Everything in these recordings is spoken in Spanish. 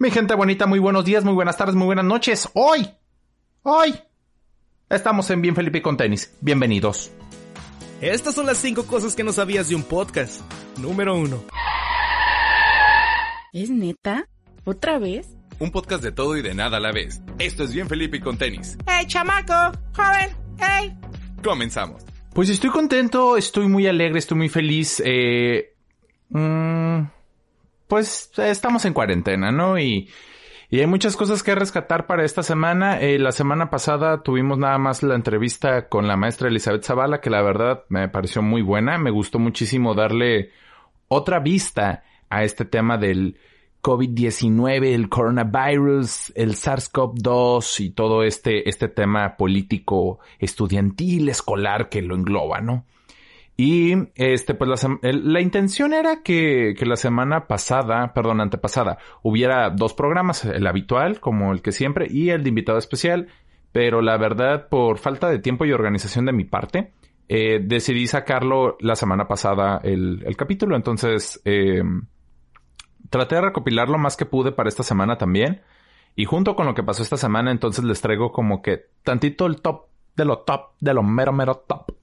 Mi gente bonita, muy buenos días, muy buenas tardes, muy buenas noches. Hoy, hoy, estamos en Bien Felipe con tenis. Bienvenidos. Estas son las cinco cosas que no sabías de un podcast. Número uno. ¿Es neta? ¿Otra vez? Un podcast de todo y de nada a la vez. Esto es Bien Felipe con tenis. ¡Hey, chamaco! ¡Joven! ¡Hey! Comenzamos. Pues estoy contento, estoy muy alegre, estoy muy feliz. Eh, mm, pues estamos en cuarentena, ¿no? Y, y hay muchas cosas que rescatar para esta semana. Eh, la semana pasada tuvimos nada más la entrevista con la maestra Elizabeth Zavala, que la verdad me pareció muy buena. Me gustó muchísimo darle otra vista a este tema del COVID-19, el coronavirus, el SARS-CoV-2 y todo este, este tema político, estudiantil, escolar que lo engloba, ¿no? Y este, pues la, la intención era que, que, la semana pasada, perdón, antepasada, hubiera dos programas, el habitual, como el que siempre, y el de invitado especial. Pero la verdad, por falta de tiempo y organización de mi parte, eh, decidí sacarlo la semana pasada el, el capítulo. Entonces, eh, traté de recopilar lo más que pude para esta semana también. Y junto con lo que pasó esta semana, entonces les traigo como que tantito el top de lo top, de lo mero, mero top.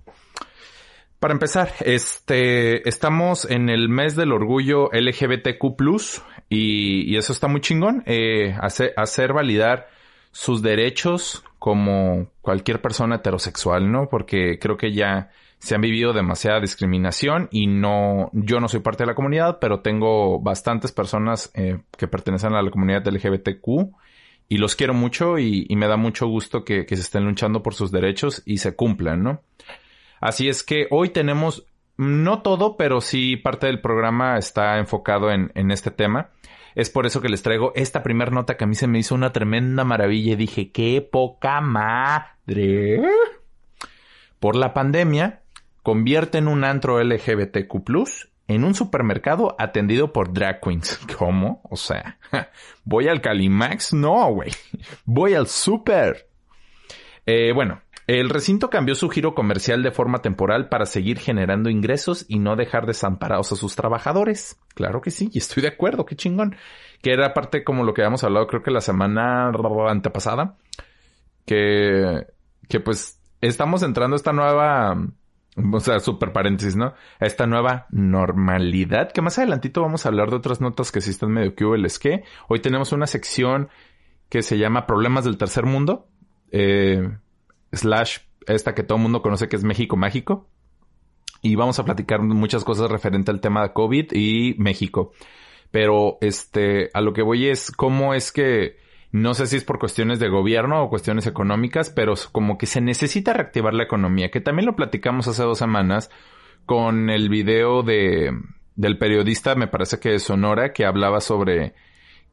Para empezar, este, estamos en el mes del orgullo LGBTQ+, y, eso está muy chingón, eh, hacer, validar sus derechos como cualquier persona heterosexual, ¿no? Porque creo que ya se han vivido demasiada discriminación y no, yo no soy parte de la comunidad, pero tengo bastantes personas eh, que pertenecen a la comunidad LGBTQ y los quiero mucho y, me da mucho gusto que se estén luchando por sus derechos y se cumplan, ¿no? Así es que hoy tenemos, no todo, pero sí parte del programa está enfocado en, este tema. Es por eso que les traigo esta primera nota que a mí se me hizo una tremenda maravilla y dije, qué poca madre. Por la pandemia, convierten un antro LGBTQ en un supermercado atendido por drag queens. ¿Cómo? O sea, ¿voy al Calimax? No, güey. Voy al super. Eh, bueno, el recinto cambió su giro comercial de forma temporal para seguir generando ingresos y no dejar desamparados a sus trabajadores. Claro que sí, y estoy de acuerdo, qué chingón. Que era parte como lo que habíamos hablado creo que la semana antepasada. Que, que pues estamos entrando a esta nueva, o sea, super paréntesis, ¿no? A esta nueva normalidad, que más adelantito vamos a hablar de otras notas que sí están medio que es que hoy tenemos una sección que se llama Problemas del Tercer Mundo. Eh, slash esta que todo el mundo conoce que es México Mágico. Y vamos a platicar muchas cosas referente al tema de COVID y México. Pero este, a lo que voy es cómo es que, no sé si es por cuestiones de gobierno o cuestiones económicas, pero como que se necesita reactivar la economía, que también lo platicamos hace dos semanas con el video de, del periodista, me parece que de Sonora, que hablaba sobre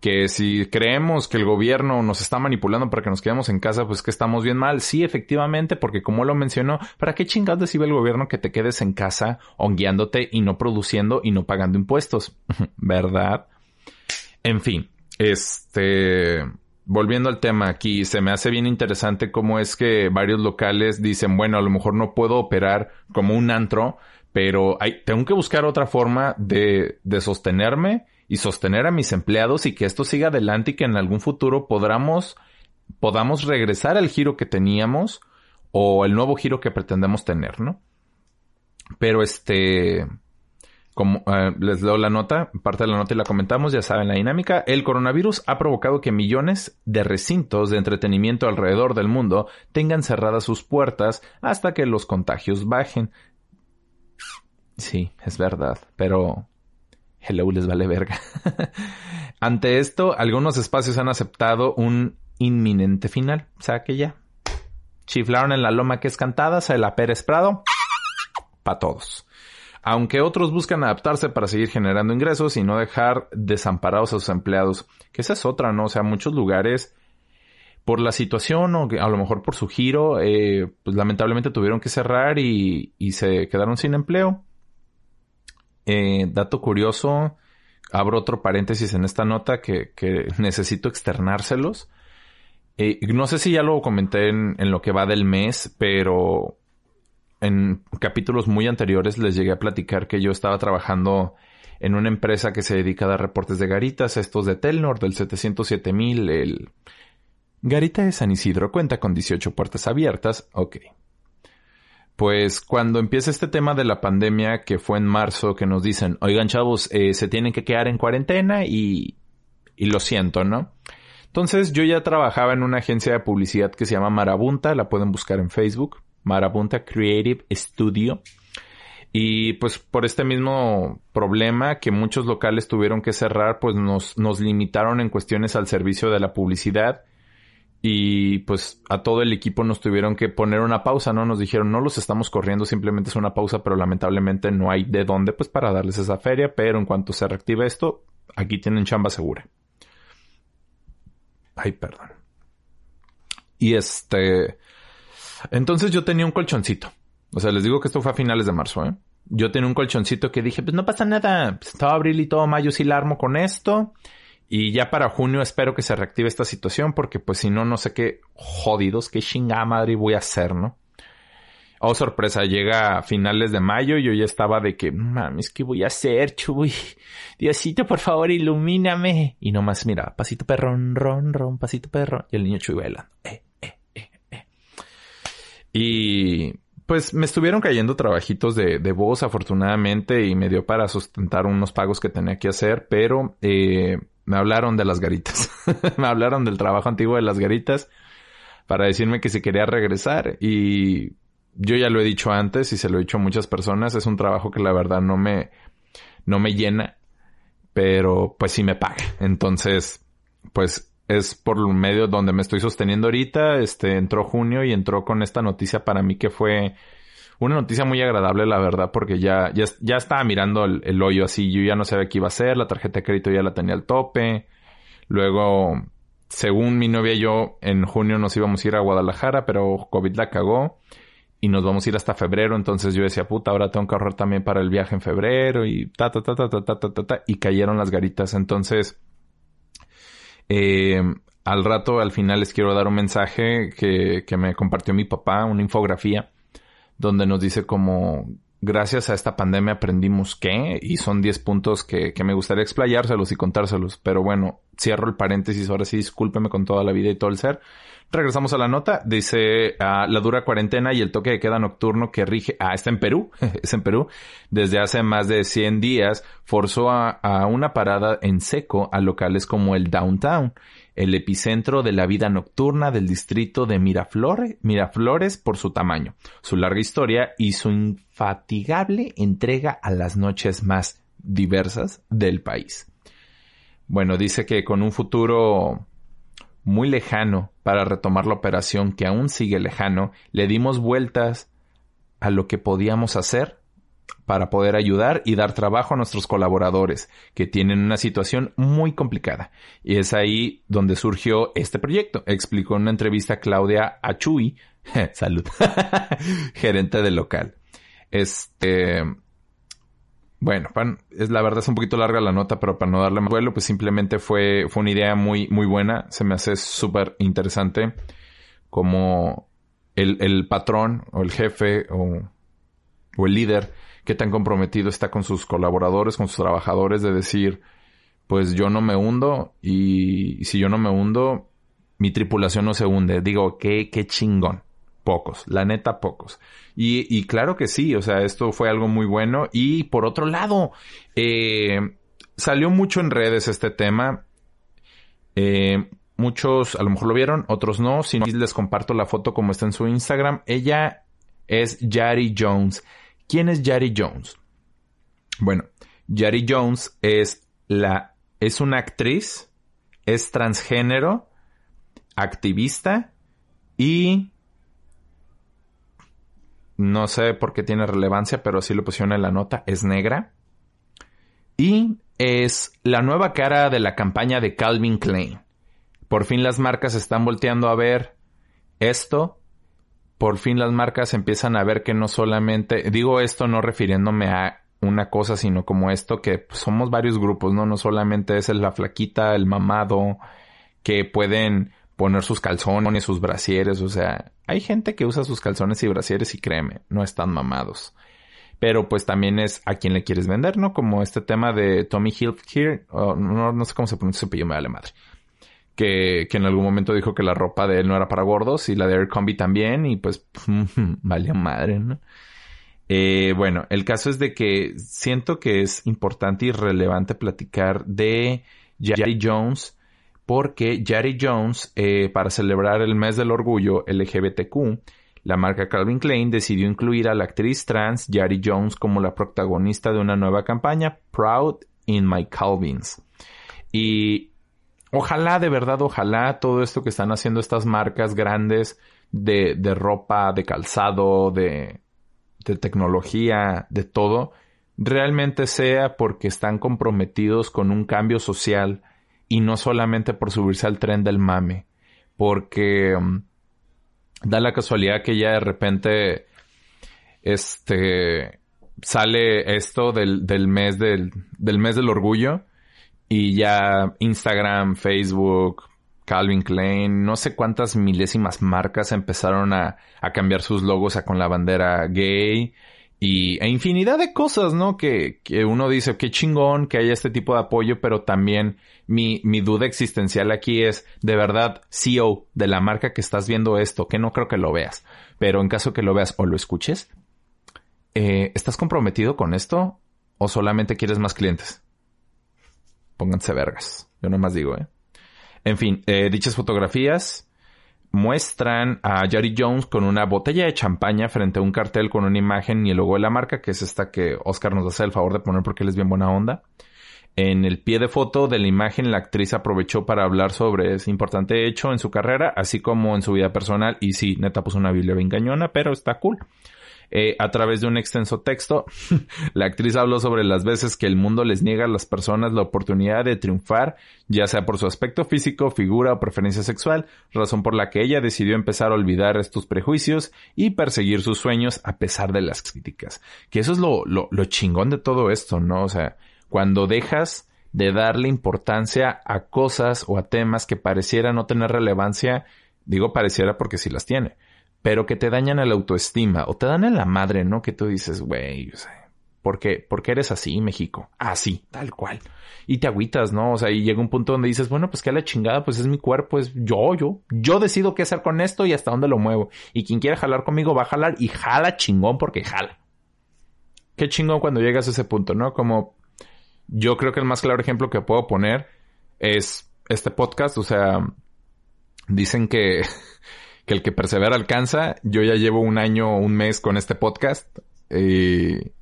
que si creemos que el gobierno nos está manipulando para que nos quedemos en casa, pues que estamos bien mal. Sí, efectivamente, porque como lo mencionó, ¿para qué chingados decide el gobierno que te quedes en casa hongueándote y no produciendo y no pagando impuestos? ¿Verdad? En fin, este... Volviendo al tema aquí, se me hace bien interesante cómo es que varios locales dicen, bueno, a lo mejor no puedo operar como un antro, pero hay, tengo que buscar otra forma de, de sostenerme y sostener a mis empleados y que esto siga adelante y que en algún futuro podamos, podamos regresar al giro que teníamos o el nuevo giro que pretendemos tener, ¿no? Pero este, como eh, les leo la nota, parte de la nota y la comentamos, ya saben la dinámica, el coronavirus ha provocado que millones de recintos de entretenimiento alrededor del mundo tengan cerradas sus puertas hasta que los contagios bajen. Sí, es verdad, pero hello, les vale verga. Ante esto, algunos espacios han aceptado un inminente final. O sea que ya. Chiflaron en la loma que es cantada, se la Pérez Prado. Pa' todos. Aunque otros buscan adaptarse para seguir generando ingresos y no dejar desamparados a sus empleados. Que esa es otra, ¿no? O sea, muchos lugares, por la situación o a lo mejor por su giro, eh, pues lamentablemente tuvieron que cerrar y, y se quedaron sin empleo. Eh, dato curioso, abro otro paréntesis en esta nota que, que necesito externárselos. Eh, no sé si ya lo comenté en, en, lo que va del mes, pero en capítulos muy anteriores les llegué a platicar que yo estaba trabajando en una empresa que se dedica a dar reportes de garitas, estos de Telnor, del 707.000, el... Garita de San Isidro cuenta con 18 puertas abiertas, ok. Pues cuando empieza este tema de la pandemia, que fue en marzo, que nos dicen, oigan chavos, eh, se tienen que quedar en cuarentena y... y lo siento, ¿no? Entonces yo ya trabajaba en una agencia de publicidad que se llama Marabunta, la pueden buscar en Facebook, Marabunta Creative Studio. Y pues por este mismo problema que muchos locales tuvieron que cerrar, pues nos, nos limitaron en cuestiones al servicio de la publicidad. Y pues a todo el equipo nos tuvieron que poner una pausa, ¿no? Nos dijeron, no los estamos corriendo, simplemente es una pausa, pero lamentablemente no hay de dónde, pues para darles esa feria, pero en cuanto se reactive esto, aquí tienen chamba segura. Ay, perdón. Y este... Entonces yo tenía un colchoncito. O sea, les digo que esto fue a finales de marzo, ¿eh? Yo tenía un colchoncito que dije, pues no pasa nada. Pues, todo abril y todo mayo sí la armo con esto. Y ya para junio espero que se reactive esta situación porque pues si no, no sé qué jodidos, qué chingada madre voy a hacer, ¿no? Oh, sorpresa, llega a finales de mayo y yo ya estaba de que, mames, ¿qué voy a hacer, chuy? Diosito, por favor, ilumíname. Y nomás, mira, pasito perrón, ron, ron, pasito perrón. Y el niño chuy bailando. Eh, eh, eh, eh. Y pues me estuvieron cayendo trabajitos de, de, voz afortunadamente y me dio para sustentar unos pagos que tenía que hacer, pero eh, me hablaron de las garitas. me hablaron del trabajo antiguo de las garitas para decirme que si quería regresar y yo ya lo he dicho antes y se lo he dicho a muchas personas, es un trabajo que la verdad no me, no me llena, pero pues sí me paga. Entonces, pues es por medio donde me estoy sosteniendo ahorita. Este entró junio y entró con esta noticia para mí que fue una noticia muy agradable, la verdad, porque ya, ya, ya estaba mirando el, hoyo así. Yo ya no sabía qué iba a hacer, la tarjeta de crédito ya la tenía al tope. Luego, según mi novia y yo, en junio nos íbamos a ir a Guadalajara, pero COVID la cagó. Y nos vamos a ir hasta febrero. Entonces yo decía, puta, ahora tengo que ahorrar también para el viaje en febrero. Y ta, ta, ta, ta, ta, ta, ta, ta. ta y cayeron las garitas. Entonces, eh, al rato, al final, les quiero dar un mensaje que, que me compartió mi papá, una infografía donde nos dice como, gracias a esta pandemia aprendimos qué, y son 10 puntos que, que me gustaría explayárselos y contárselos. Pero bueno, cierro el paréntesis, ahora sí, discúlpeme con toda la vida y todo el ser. Regresamos a la nota. Dice uh, la dura cuarentena y el toque de queda nocturno que rige. Ah, está en Perú. es en Perú. Desde hace más de 100 días forzó a, a, una parada en seco a locales como el Downtown, el epicentro de la vida nocturna del distrito de Miraflores, Miraflores por su tamaño, su larga historia y su infatigable entrega a las noches más diversas del país. Bueno, dice que con un futuro muy lejano para retomar la operación que aún sigue lejano, le dimos vueltas a lo que podíamos hacer para poder ayudar y dar trabajo a nuestros colaboradores que tienen una situación muy complicada. Y es ahí donde surgió este proyecto, explicó en una entrevista Claudia Achui, salud, gerente del local. Este, bueno, es la verdad es un poquito larga la nota, pero para no darle más vuelo, pues simplemente fue, fue una idea muy, muy buena. Se me hace súper interesante como el, el, patrón o el jefe o, o el líder que tan comprometido está con sus colaboradores, con sus trabajadores, de decir, pues yo no me hundo y, y si yo no me hundo, mi tripulación no se hunde. Digo, qué, qué chingón. Pocos, la neta pocos. Y, y, claro que sí, o sea, esto fue algo muy bueno. Y por otro lado, eh, salió mucho en redes este tema. Eh, muchos a lo mejor lo vieron, otros no. Si no, les comparto la foto como está en su Instagram. Ella es Yari Jones. ¿Quién es Yari Jones? Bueno, Yari Jones es la, es una actriz, es transgénero, activista y no sé por qué tiene relevancia, pero así lo pusieron en la nota. Es negra. Y es la nueva cara de la campaña de Calvin Klein. Por fin las marcas están volteando a ver esto. Por fin las marcas empiezan a ver que no solamente, digo esto no refiriéndome a una cosa, sino como esto, que somos varios grupos, ¿no? No solamente es la flaquita, el mamado, que pueden poner sus calzones, sus brasieres, o sea, hay gente que usa sus calzones y brasieres y créeme, no están mamados. pero pues también es a quién le quieres vender, ¿no? Como este tema de Tommy Hilfiger, no, no sé cómo se pronuncia su apellido, me vale madre. Que, que, en algún momento dijo que la ropa de él no era para gordos y la de Aircombi también y pues vale madre, ¿no? Eh, bueno, el caso es de que siento que es importante y relevante platicar de Jerry Jones porque Jerry Jones, eh, para celebrar el mes del orgullo LGBTQ, la marca Calvin Klein decidió incluir a la actriz trans Jerry Jones como la protagonista de una nueva campaña, Proud in My Calvins. Y ojalá, de verdad, ojalá todo esto que están haciendo estas marcas grandes de, de ropa, de calzado, de, de tecnología, de todo, realmente sea porque están comprometidos con un cambio social y no solamente por subirse al tren del mame, porque um, da la casualidad que ya de repente este sale esto del, del mes del, del mes del orgullo y ya Instagram, Facebook, Calvin Klein, no sé cuántas milésimas marcas empezaron a, a cambiar sus logos a con la bandera gay y e infinidad de cosas, ¿no? Que, que uno dice, qué chingón que haya este tipo de apoyo, pero también mi, mi duda existencial aquí es, de verdad, CEO de la marca que estás viendo esto, que no creo que lo veas, pero en caso que lo veas o lo escuches, eh, ¿estás comprometido con esto o solamente quieres más clientes? Pónganse vergas. Yo nomás digo, ¿eh? En fin, eh, dichas fotografías muestran a Jerry Jones con una botella de champaña frente a un cartel con una imagen y el logo de la marca, que es esta que Oscar nos hace el favor de poner porque él es bien buena onda. En el pie de foto de la imagen, la actriz aprovechó para hablar sobre ese importante hecho en su carrera, así como en su vida personal. Y sí, neta puso una Biblia bien cañona, pero está cool. Eh, a través de un extenso texto, la actriz habló sobre las veces que el mundo les niega a las personas la oportunidad de triunfar, ya sea por su aspecto físico, figura o preferencia sexual, razón por la que ella decidió empezar a olvidar estos prejuicios y perseguir sus sueños a pesar de las críticas. Que eso es lo, lo, lo chingón de todo esto, ¿no? O sea, cuando dejas de darle importancia a cosas o a temas que pareciera no tener relevancia, digo pareciera porque sí las tiene, pero que te dañan a la autoestima o te dan en la madre, ¿no? Que tú dices, güey, o ¿por qué? ¿por qué eres así, México? Así, tal cual. Y te agüitas, ¿no? O sea, y llega un punto donde dices, bueno, pues que a la chingada, pues es mi cuerpo, es yo, yo. Yo decido qué hacer con esto y hasta dónde lo muevo. Y quien quiera jalar conmigo va a jalar y jala chingón porque jala. Qué chingón cuando llegas a ese punto, ¿no? Como yo creo que el más claro ejemplo que puedo poner es este podcast, o sea, dicen que que el que persevera alcanza. Yo ya llevo un año, un mes con este podcast. Eh,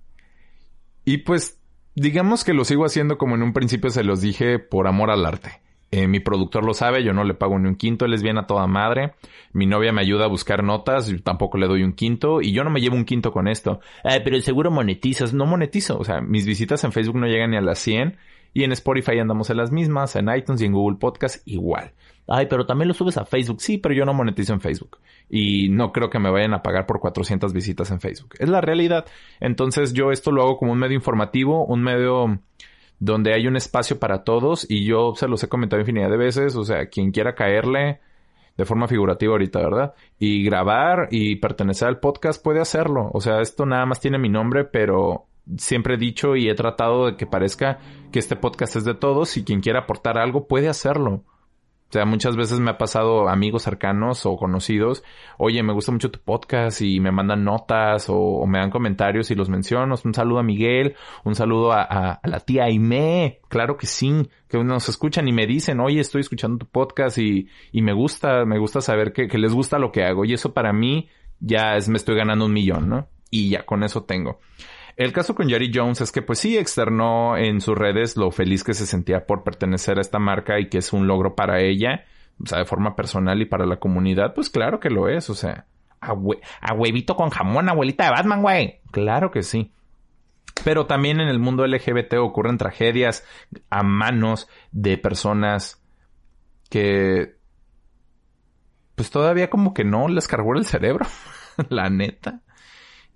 y pues, digamos que lo sigo haciendo como en un principio se los dije, por amor al arte. Eh, mi productor lo sabe, yo no le pago ni un quinto, él es bien a toda madre. Mi novia me ayuda a buscar notas, yo tampoco le doy un quinto y yo no me llevo un quinto con esto. Eh, pero seguro monetizas, no monetizo, o sea, mis visitas en Facebook no llegan ni a las 100 y en Spotify andamos en las mismas, en iTunes y en Google Podcast igual. Ay, pero también lo subes a Facebook. Sí, pero yo no monetizo en Facebook. Y no creo que me vayan a pagar por 400 visitas en Facebook. Es la realidad. Entonces yo esto lo hago como un medio informativo, un medio donde hay un espacio para todos y yo se los he comentado infinidad de veces. O sea, quien quiera caerle de forma figurativa ahorita, ¿verdad? Y grabar y pertenecer al podcast puede hacerlo. O sea, esto nada más tiene mi nombre, pero siempre he dicho y he tratado de que parezca que este podcast es de todos y quien quiera aportar algo puede hacerlo. O sea, muchas veces me ha pasado amigos cercanos o conocidos, oye, me gusta mucho tu podcast y me mandan notas o, me dan comentarios y los menciono. Un saludo a Miguel, un saludo a, la tía Aime, claro que sí, que nos escuchan y me dicen, oye, estoy escuchando tu podcast y, y me gusta, me gusta saber que, que les gusta lo que hago. Y eso para mí ya es, me estoy ganando un millón, ¿no? Y ya con eso tengo. El caso con Jerry Jones es que pues sí externó en sus redes lo feliz que se sentía por pertenecer a esta marca y que es un logro para ella, o sea, de forma personal y para la comunidad, pues claro que lo es, o sea, a, huevito con jamón, abuelita de Batman, güey. Claro que sí. Pero también en el mundo LGBT ocurren tragedias a manos de personas que pues todavía como que no les cargó el cerebro, la neta.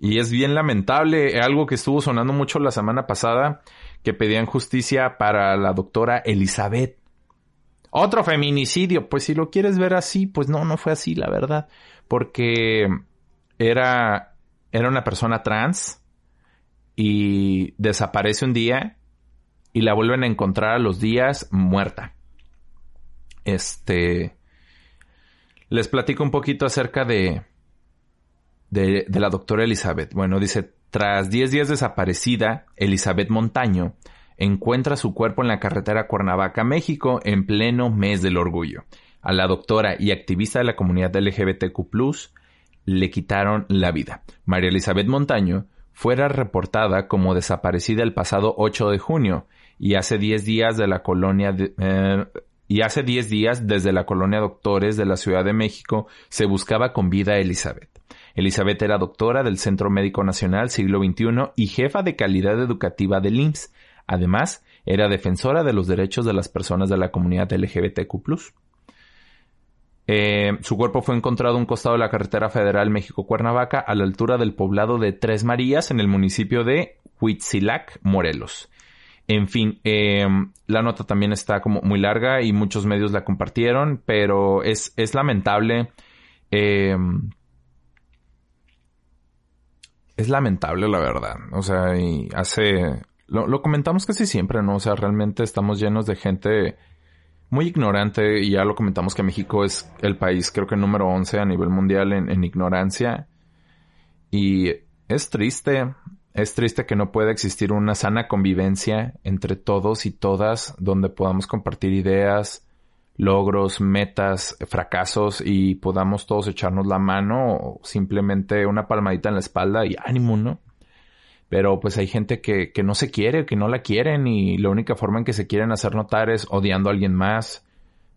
Y es bien lamentable, algo que estuvo sonando mucho la semana pasada, que pedían justicia para la doctora Elizabeth. Otro feminicidio, pues si lo quieres ver así, pues no, no fue así, la verdad. Porque era, era una persona trans y desaparece un día y la vuelven a encontrar a los días muerta. Este, les platico un poquito acerca de, de, de la doctora Elizabeth. Bueno, dice, tras 10 días desaparecida, Elizabeth Montaño encuentra su cuerpo en la carretera Cuernavaca, México, en pleno mes del orgullo. A la doctora y activista de la comunidad LGBTQ+, le quitaron la vida. María Elizabeth Montaño fuera reportada como desaparecida el pasado 8 de junio y hace 10 días de la colonia de, eh, y hace 10 días desde la colonia Doctores de la Ciudad de México se buscaba con vida a Elizabeth. Elizabeth era doctora del Centro Médico Nacional Siglo XXI y jefa de calidad educativa del IMSS. Además, era defensora de los derechos de las personas de la comunidad LGBTQ. Eh, su cuerpo fue encontrado a un costado de la carretera federal México-Cuernavaca a la altura del poblado de Tres Marías en el municipio de Huitzilac, Morelos. En fin, eh, la nota también está como muy larga y muchos medios la compartieron, pero es, es lamentable. Eh, es lamentable, la verdad. O sea, y hace... Lo, comentamos casi siempre, ¿no? O sea, realmente estamos llenos de gente muy ignorante y ya lo comentamos que México es el país creo que número 11 a nivel mundial en, ignorancia y es triste, es triste que no pueda existir una sana convivencia entre todos y todas donde podamos compartir ideas, logros, metas, fracasos y podamos todos echarnos la mano o simplemente una palmadita en la espalda y ánimo, ¿no? Pero pues hay gente que, que no se quiere, que no la quieren y la única forma en que se quieren hacer notar es odiando a alguien más.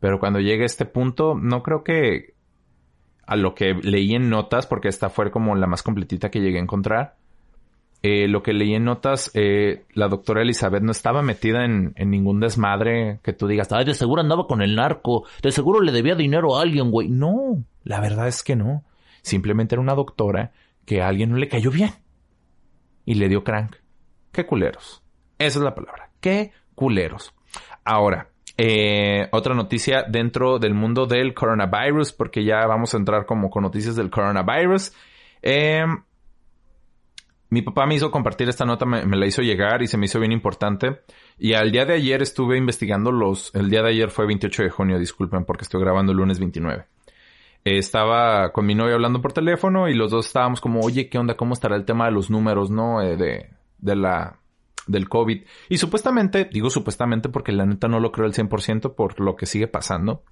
Pero cuando llegue a este punto, no creo que a lo que leí en notas, porque esta fue como la más completita que llegué a encontrar, eh, lo que leí en notas, eh, la doctora Elizabeth no estaba metida en, en, ningún desmadre que tú digas, ay, de seguro andaba con el narco, de seguro le debía dinero a alguien, güey. No, la verdad es que no. Simplemente era una doctora que a alguien no le cayó bien y le dio crank. Qué culeros. Esa es la palabra. Qué culeros. Ahora, eh, otra noticia dentro del mundo del coronavirus, porque ya vamos a entrar como con noticias del coronavirus. Eh, mi papá me hizo compartir esta nota, me, la hizo llegar y se me hizo bien importante. Y al día de ayer estuve investigando los... El día de ayer fue 28 de junio, disculpen, porque estoy grabando el lunes 29 estaba con mi novia hablando por teléfono y los dos estábamos como, oye, ¿qué onda? ¿Cómo estará el tema de los números, no? Eh, de, de la, del COVID. Y supuestamente, digo supuestamente porque la neta no lo creo al 100% por lo que sigue pasando.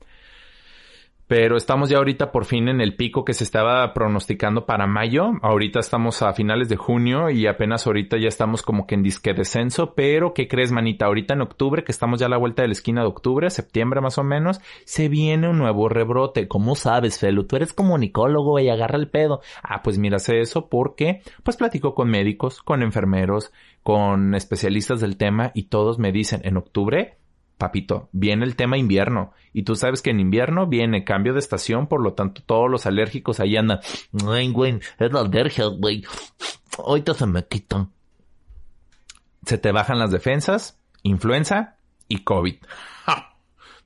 Pero estamos ya ahorita por fin en el pico que se estaba pronosticando para mayo. Ahorita estamos a finales de junio y apenas ahorita ya estamos como que en disque descenso. Pero, ¿qué crees, manita? Ahorita en octubre, que estamos ya a la vuelta de la esquina de octubre, septiembre más o menos, se viene un nuevo rebrote. ¿Cómo sabes, Felo? Tú eres comunicólogo y agarra el pedo. Ah, pues mira, sé eso porque, pues platico con médicos, con enfermeros, con especialistas del tema y todos me dicen, en octubre papito, viene el tema invierno. Y tú sabes que en invierno viene cambio de estación, por lo tanto todos los alérgicos ahí andan. Ay, güey, es la alergia, güey. Ahorita se me quitan. Se te bajan las defensas, influenza y COVID.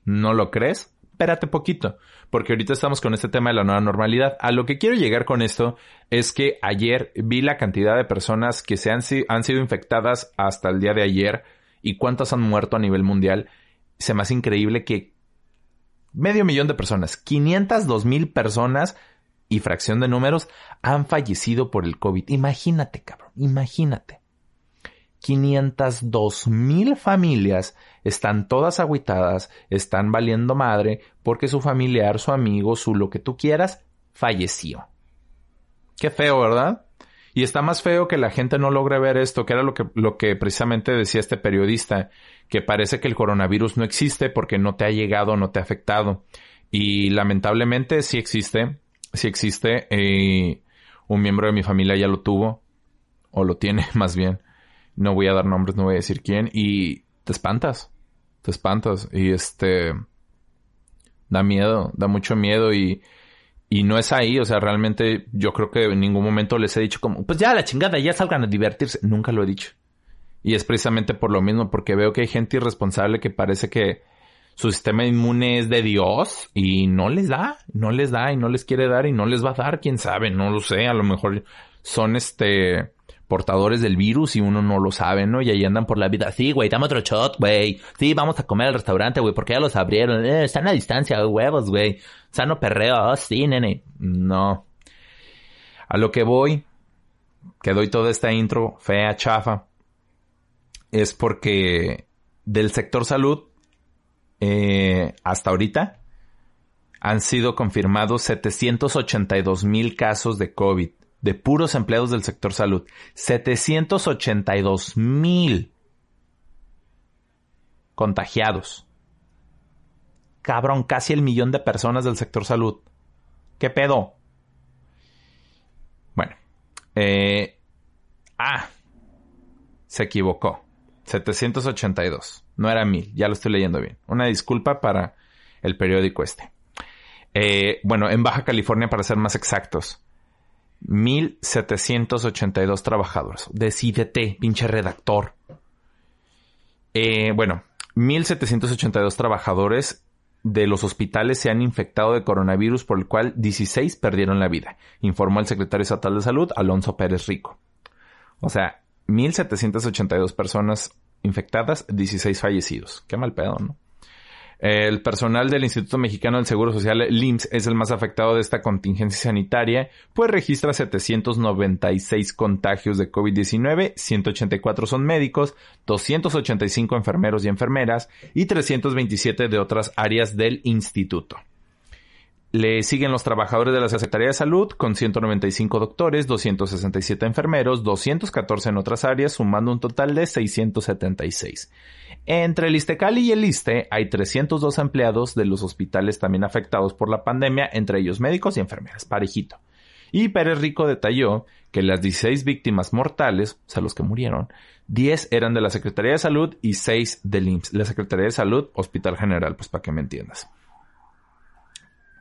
¿No lo crees? Espérate poquito, porque ahorita estamos con este tema de la nueva normalidad. A lo que quiero llegar con esto es que ayer vi la cantidad de personas que se han, han sido infectadas hasta el día de ayer y cuántas han muerto a nivel mundial se me hace increíble que medio millón de personas, 502 mil personas y fracción de números han fallecido por el COVID. Imagínate, cabrón, imagínate. 502 mil familias están todas aguitadas, están valiendo madre porque su familiar, su amigo, su lo que tú quieras, falleció. Qué feo, ¿verdad? Y está más feo que la gente no logre ver esto, que era lo que, lo que precisamente decía este periodista, que parece que el coronavirus no existe porque no te ha llegado, no te ha afectado. Y lamentablemente sí existe, sí existe. Eh, un miembro de mi familia ya lo tuvo, o lo tiene más bien. No voy a dar nombres, no voy a decir quién. Y te espantas, te espantas. Y este, da miedo, da mucho miedo y y no es ahí, o sea, realmente yo creo que en ningún momento les he dicho como, pues ya la chingada, ya salgan a divertirse. Nunca lo he dicho. Y es precisamente por lo mismo, porque veo que hay gente irresponsable que parece que su sistema inmune es de Dios y no les da, no les da y no les quiere dar y no les va a dar, quién sabe, no lo sé, a lo mejor son este portadores del virus y uno no lo sabe, ¿no? Y ahí andan por la vida. Sí, güey, dame otro shot, güey. Sí, vamos a comer al restaurante, güey, porque ya los abrieron. Eh, están a distancia, huevos, güey. Sano perreo, oh, sí, nene. No. A lo que voy, que doy toda esta intro fea, chafa, es porque del sector salud, eh, hasta ahorita, han sido confirmados 782 mil casos de COVID de puros empleados del sector salud. 782 mil contagiados. Cabrón, casi el millón de personas del sector salud. ¿Qué pedo? Bueno. Eh, ah. Se equivocó. 782. No era mil. Ya lo estoy leyendo bien. Una disculpa para el periódico este. Eh, bueno, en Baja California, para ser más exactos. 1782 trabajadores. Decídete, pinche redactor. Eh, bueno, 1782 trabajadores de los hospitales se han infectado de coronavirus, por el cual 16 perdieron la vida, informó el secretario estatal de salud, Alonso Pérez Rico. O sea, 1782 personas infectadas, 16 fallecidos. Qué mal pedo, ¿no? El personal del Instituto Mexicano del Seguro Social, el IMSS, es el más afectado de esta contingencia sanitaria, pues registra 796 contagios de COVID-19, 184 son médicos, 285 enfermeros y enfermeras y 327 de otras áreas del instituto. Le siguen los trabajadores de la Secretaría de Salud con 195 doctores, 267 enfermeros, 214 en otras áreas, sumando un total de 676. Entre el Istecali y el Iste hay 302 empleados de los hospitales también afectados por la pandemia, entre ellos médicos y enfermeras, parejito. Y Pérez Rico detalló que las 16 víctimas mortales, o sea, los que murieron, 10 eran de la Secretaría de Salud y 6 del IMSS. La Secretaría de Salud, Hospital General, pues para que me entiendas.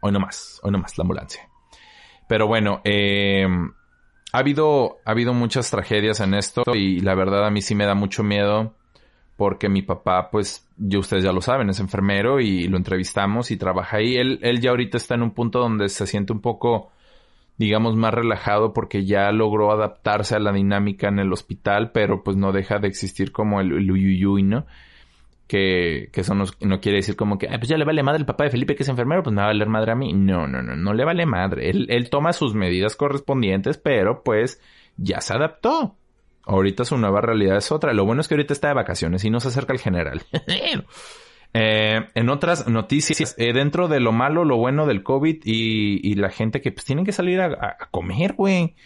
Hoy no más, hoy no más, la ambulancia. Pero bueno, eh, ha habido, ha habido muchas tragedias en esto y la verdad a mí sí me da mucho miedo porque mi papá, pues, yo ustedes ya lo saben, es enfermero y lo entrevistamos y trabaja ahí. Él, él ya ahorita está en un punto donde se siente un poco, digamos, más relajado porque ya logró adaptarse a la dinámica en el hospital, pero pues no deja de existir como el, el uyuyuy, ¿no? Que, que eso no, no, quiere decir como que, pues ya le vale madre el papá de Felipe que es enfermero, pues me va a valer madre a mí. No, no, no, no le vale madre. Él, él toma sus medidas correspondientes, pero pues ya se adaptó. Ahorita su nueva realidad es otra. Lo bueno es que ahorita está de vacaciones y no se acerca el general. eh, en otras noticias, eh, dentro de lo malo, lo bueno del COVID y, y la gente que pues tienen que salir a, a comer, güey.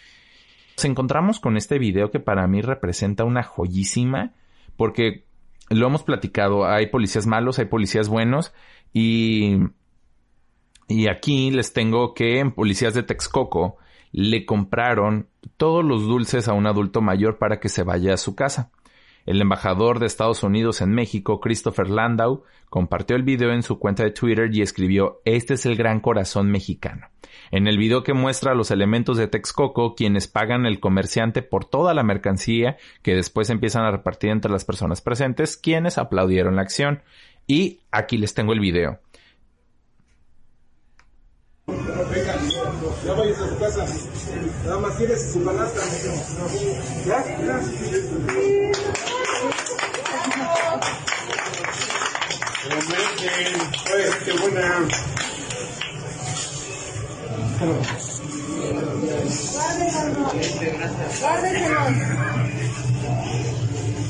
Nos encontramos con este video que para mí representa una joyísima porque lo hemos platicado, hay policías malos, hay policías buenos y, y aquí les tengo que en policías de Texcoco le compraron todos los dulces a un adulto mayor para que se vaya a su casa. El embajador de Estados Unidos en México, Christopher Landau, compartió el video en su cuenta de Twitter y escribió Este es el gran corazón mexicano. En el video que muestra los elementos de Texcoco, quienes pagan el comerciante por toda la mercancía que después empiezan a repartir entre las personas presentes, quienes aplaudieron la acción. Y aquí les tengo el video. Ya vayas a casa. Nada más su.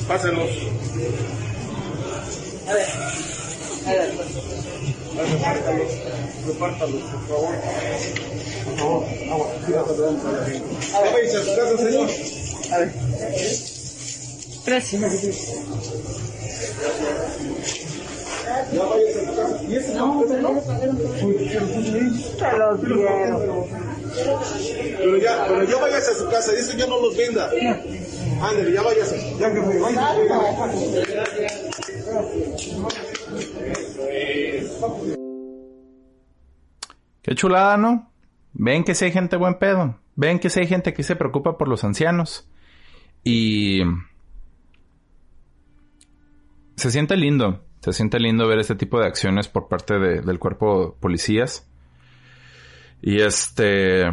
Pásenlos. A ver. A ver. Repártalos, repártalos, por favor. Por favor, agua, a señor. Ver. Gracias. Ya vayas a su casa. ¿Y ese no? ¿Ese no? Pero ya, pero ya vayas a su casa, dice ya no los venda. Ándale, ya váyase. Ya que me vaya. Qué chulada, ¿no? Ven que si hay gente buen pedo. Ven que si hay gente que se preocupa por los ancianos. Y... Se siente lindo. Se siente lindo ver este tipo de acciones por parte de, del cuerpo de policías. Y este...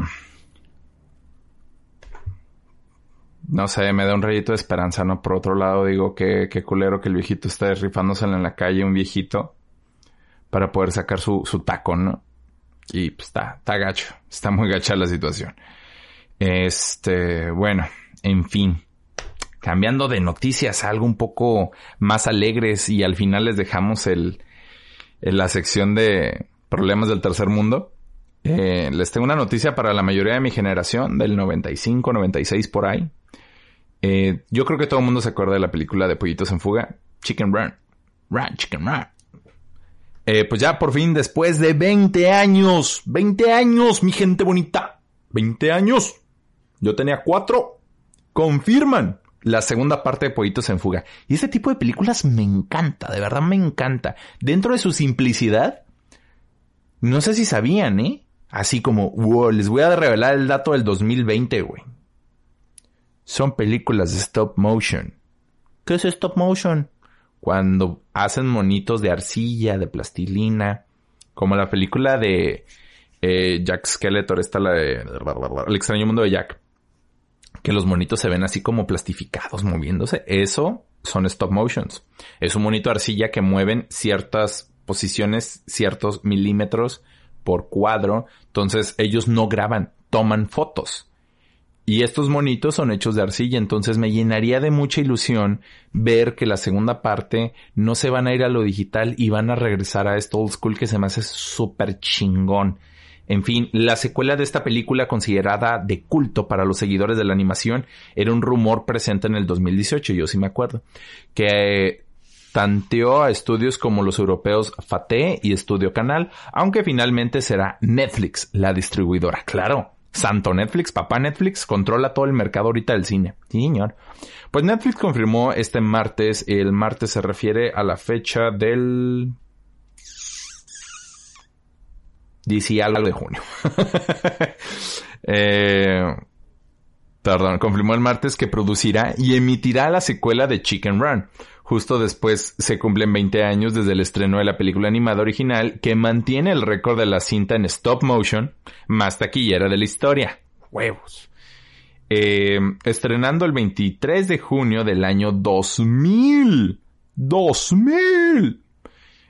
no sé, me da un rayito de esperanza, ¿no? Por otro lado, digo que, qué culero que el viejito esté rifándosela en la calle, un viejito, para poder sacar su, su taco, ¿no? Y pues está, está gacho, está muy gacha la situación. Este, bueno, en fin. Cambiando de noticias, algo un poco más alegres y al final les dejamos el, la sección de problemas del tercer mundo. Eh, les tengo una noticia para la mayoría de mi generación, del 95, 96 por ahí. Eh, yo creo que todo el mundo se acuerda de la película de Pollitos en Fuga, Chicken Run. Run, Chicken Run. Eh, pues ya por fin, después de 20 años, 20 años, mi gente bonita, 20 años. Yo tenía cuatro. Confirman la segunda parte de Pollitos en Fuga. Y ese tipo de películas me encanta, de verdad me encanta. Dentro de su simplicidad, no sé si sabían, ¿eh? Así como, wow, les voy a revelar el dato del 2020, güey. Son películas de stop motion. ¿Qué es stop motion? Cuando hacen monitos de arcilla, de plastilina, como la película de eh, Jack Skeletor, está la de El extraño mundo de Jack que los monitos se ven así como plastificados moviéndose. Eso son stop motions. Es un monito arcilla que mueven ciertas posiciones, ciertos milímetros por cuadro. Entonces ellos no graban, toman fotos. Y estos monitos son hechos de arcilla, entonces me llenaría de mucha ilusión ver que la segunda parte no se van a ir a lo digital y van a regresar a esto old school que se me hace súper chingón. En fin, la secuela de esta película considerada de culto para los seguidores de la animación era un rumor presente en el 2018, yo sí me acuerdo, que tanteó a estudios como los europeos Fate y Estudio Canal, aunque finalmente será Netflix la distribuidora. Claro, Santo Netflix, papá Netflix, controla todo el mercado ahorita del cine. Sí, señor. Pues Netflix confirmó este martes, el martes se refiere a la fecha del DC algo de junio. eh, perdón, confirmó el martes que producirá y emitirá la secuela de Chicken Run. Justo después se cumplen 20 años desde el estreno de la película animada original que mantiene el récord de la cinta en stop motion más taquillera de la historia. Huevos. Eh, estrenando el 23 de junio del año 2000. 2000.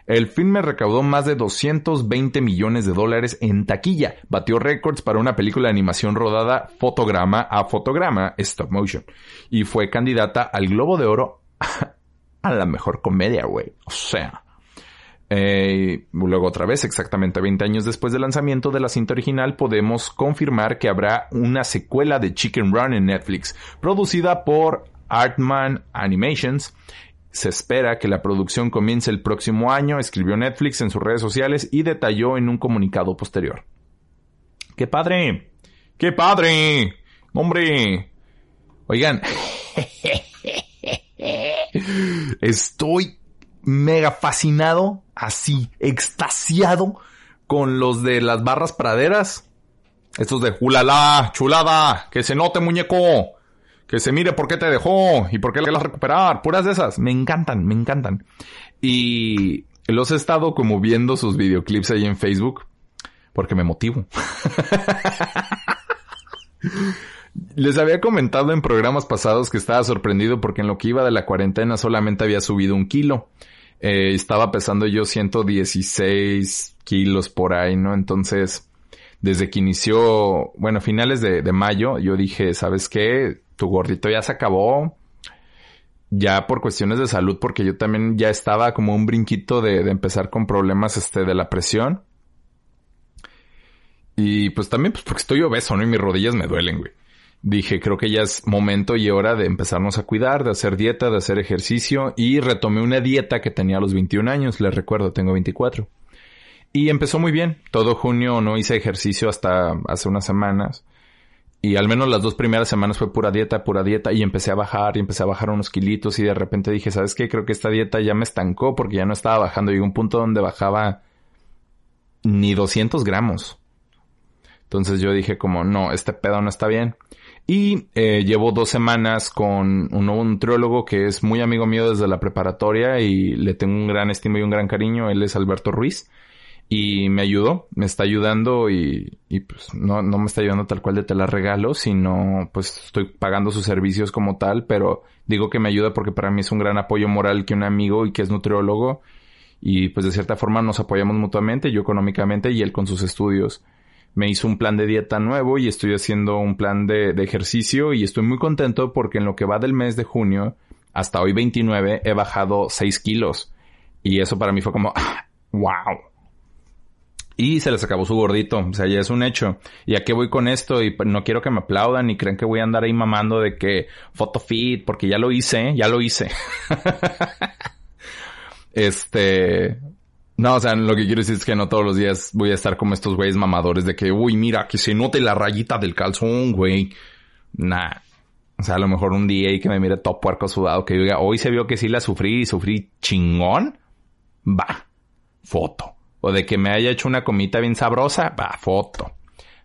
El filme recaudó más de 220 millones de dólares en taquilla. Batió récords para una película de animación rodada fotograma a fotograma, stop motion. Y fue candidata al Globo de Oro a la mejor comedia, güey. O sea. Eh, luego otra vez, exactamente 20 años después del lanzamiento de la cinta original, podemos confirmar que habrá una secuela de Chicken Run en Netflix, producida por Artman Animations se espera que la producción comience el próximo año, escribió Netflix en sus redes sociales y detalló en un comunicado posterior. ¡Qué padre! ¡Qué padre! ¡Hombre! Oigan, estoy mega fascinado, así, extasiado con los de las barras praderas. Estos de ¡Ulala! ¡Chulada! ¡Que se note, muñeco! Que se mire por qué te dejó y por qué le vas a recuperar. Puras de esas. Me encantan, me encantan. Y los he estado como viendo sus videoclips ahí en Facebook porque me motivo. Les había comentado en programas pasados que estaba sorprendido porque en lo que iba de la cuarentena solamente había subido un kilo. Eh, estaba pesando yo 116 kilos por ahí, ¿no? Entonces, desde que inició, bueno, finales de, de mayo, yo dije, ¿sabes qué? Tu gordito ya se acabó. Ya por cuestiones de salud, porque yo también ya estaba como un brinquito de, empezar con problemas este, de la presión. Y pues también pues porque estoy obeso, ¿no? Y mis rodillas me duelen, güey. Dije, creo que ya es momento y hora de empezarnos a cuidar, de hacer dieta, de hacer ejercicio. Y retomé una dieta que tenía a los 21 años, les recuerdo, tengo 24. Y empezó muy bien. Todo junio no hice ejercicio hasta hace unas semanas. Y al menos las dos primeras semanas fue pura dieta, pura dieta. Y empecé a bajar y empecé a bajar unos kilitos. Y de repente dije, ¿sabes qué? Creo que esta dieta ya me estancó porque ya no estaba bajando. Llegó un punto donde bajaba ni 200 gramos. Entonces yo dije como, no, este pedo no está bien. Y eh, llevo dos semanas con un nuevo nutriólogo que es muy amigo mío desde la preparatoria y le tengo un gran estima y un gran cariño. Él es Alberto Ruiz. Y me ayudó, me está ayudando y, y pues no, no me está ayudando tal cual de te la regalo, sino pues estoy pagando sus servicios como tal, pero digo que me ayuda porque para mí es un gran apoyo moral que un amigo y que es nutriólogo y pues de cierta forma nos apoyamos mutuamente, yo económicamente y él con sus estudios. Me hizo un plan de dieta nuevo y estoy haciendo un plan de, de ejercicio y estoy muy contento porque en lo que va del mes de junio hasta hoy 29 he bajado 6 kilos y eso para mí fue como, wow. Y se les acabó su gordito. O sea, ya es un hecho. ¿Y a qué voy con esto? Y no quiero que me aplaudan ni crean que voy a andar ahí mamando de que foto fit, porque ya lo hice, ya lo hice. este. No, o sea, lo que quiero decir es que no todos los días voy a estar como estos güeyes mamadores de que, uy, mira, que se note la rayita del calzón, güey. Nah. O sea, a lo mejor un día y que me mire todo puerco sudado, que diga, hoy se vio que sí la sufrí y sufrí chingón. Va. Foto. O de que me haya hecho una comita bien sabrosa, va, foto.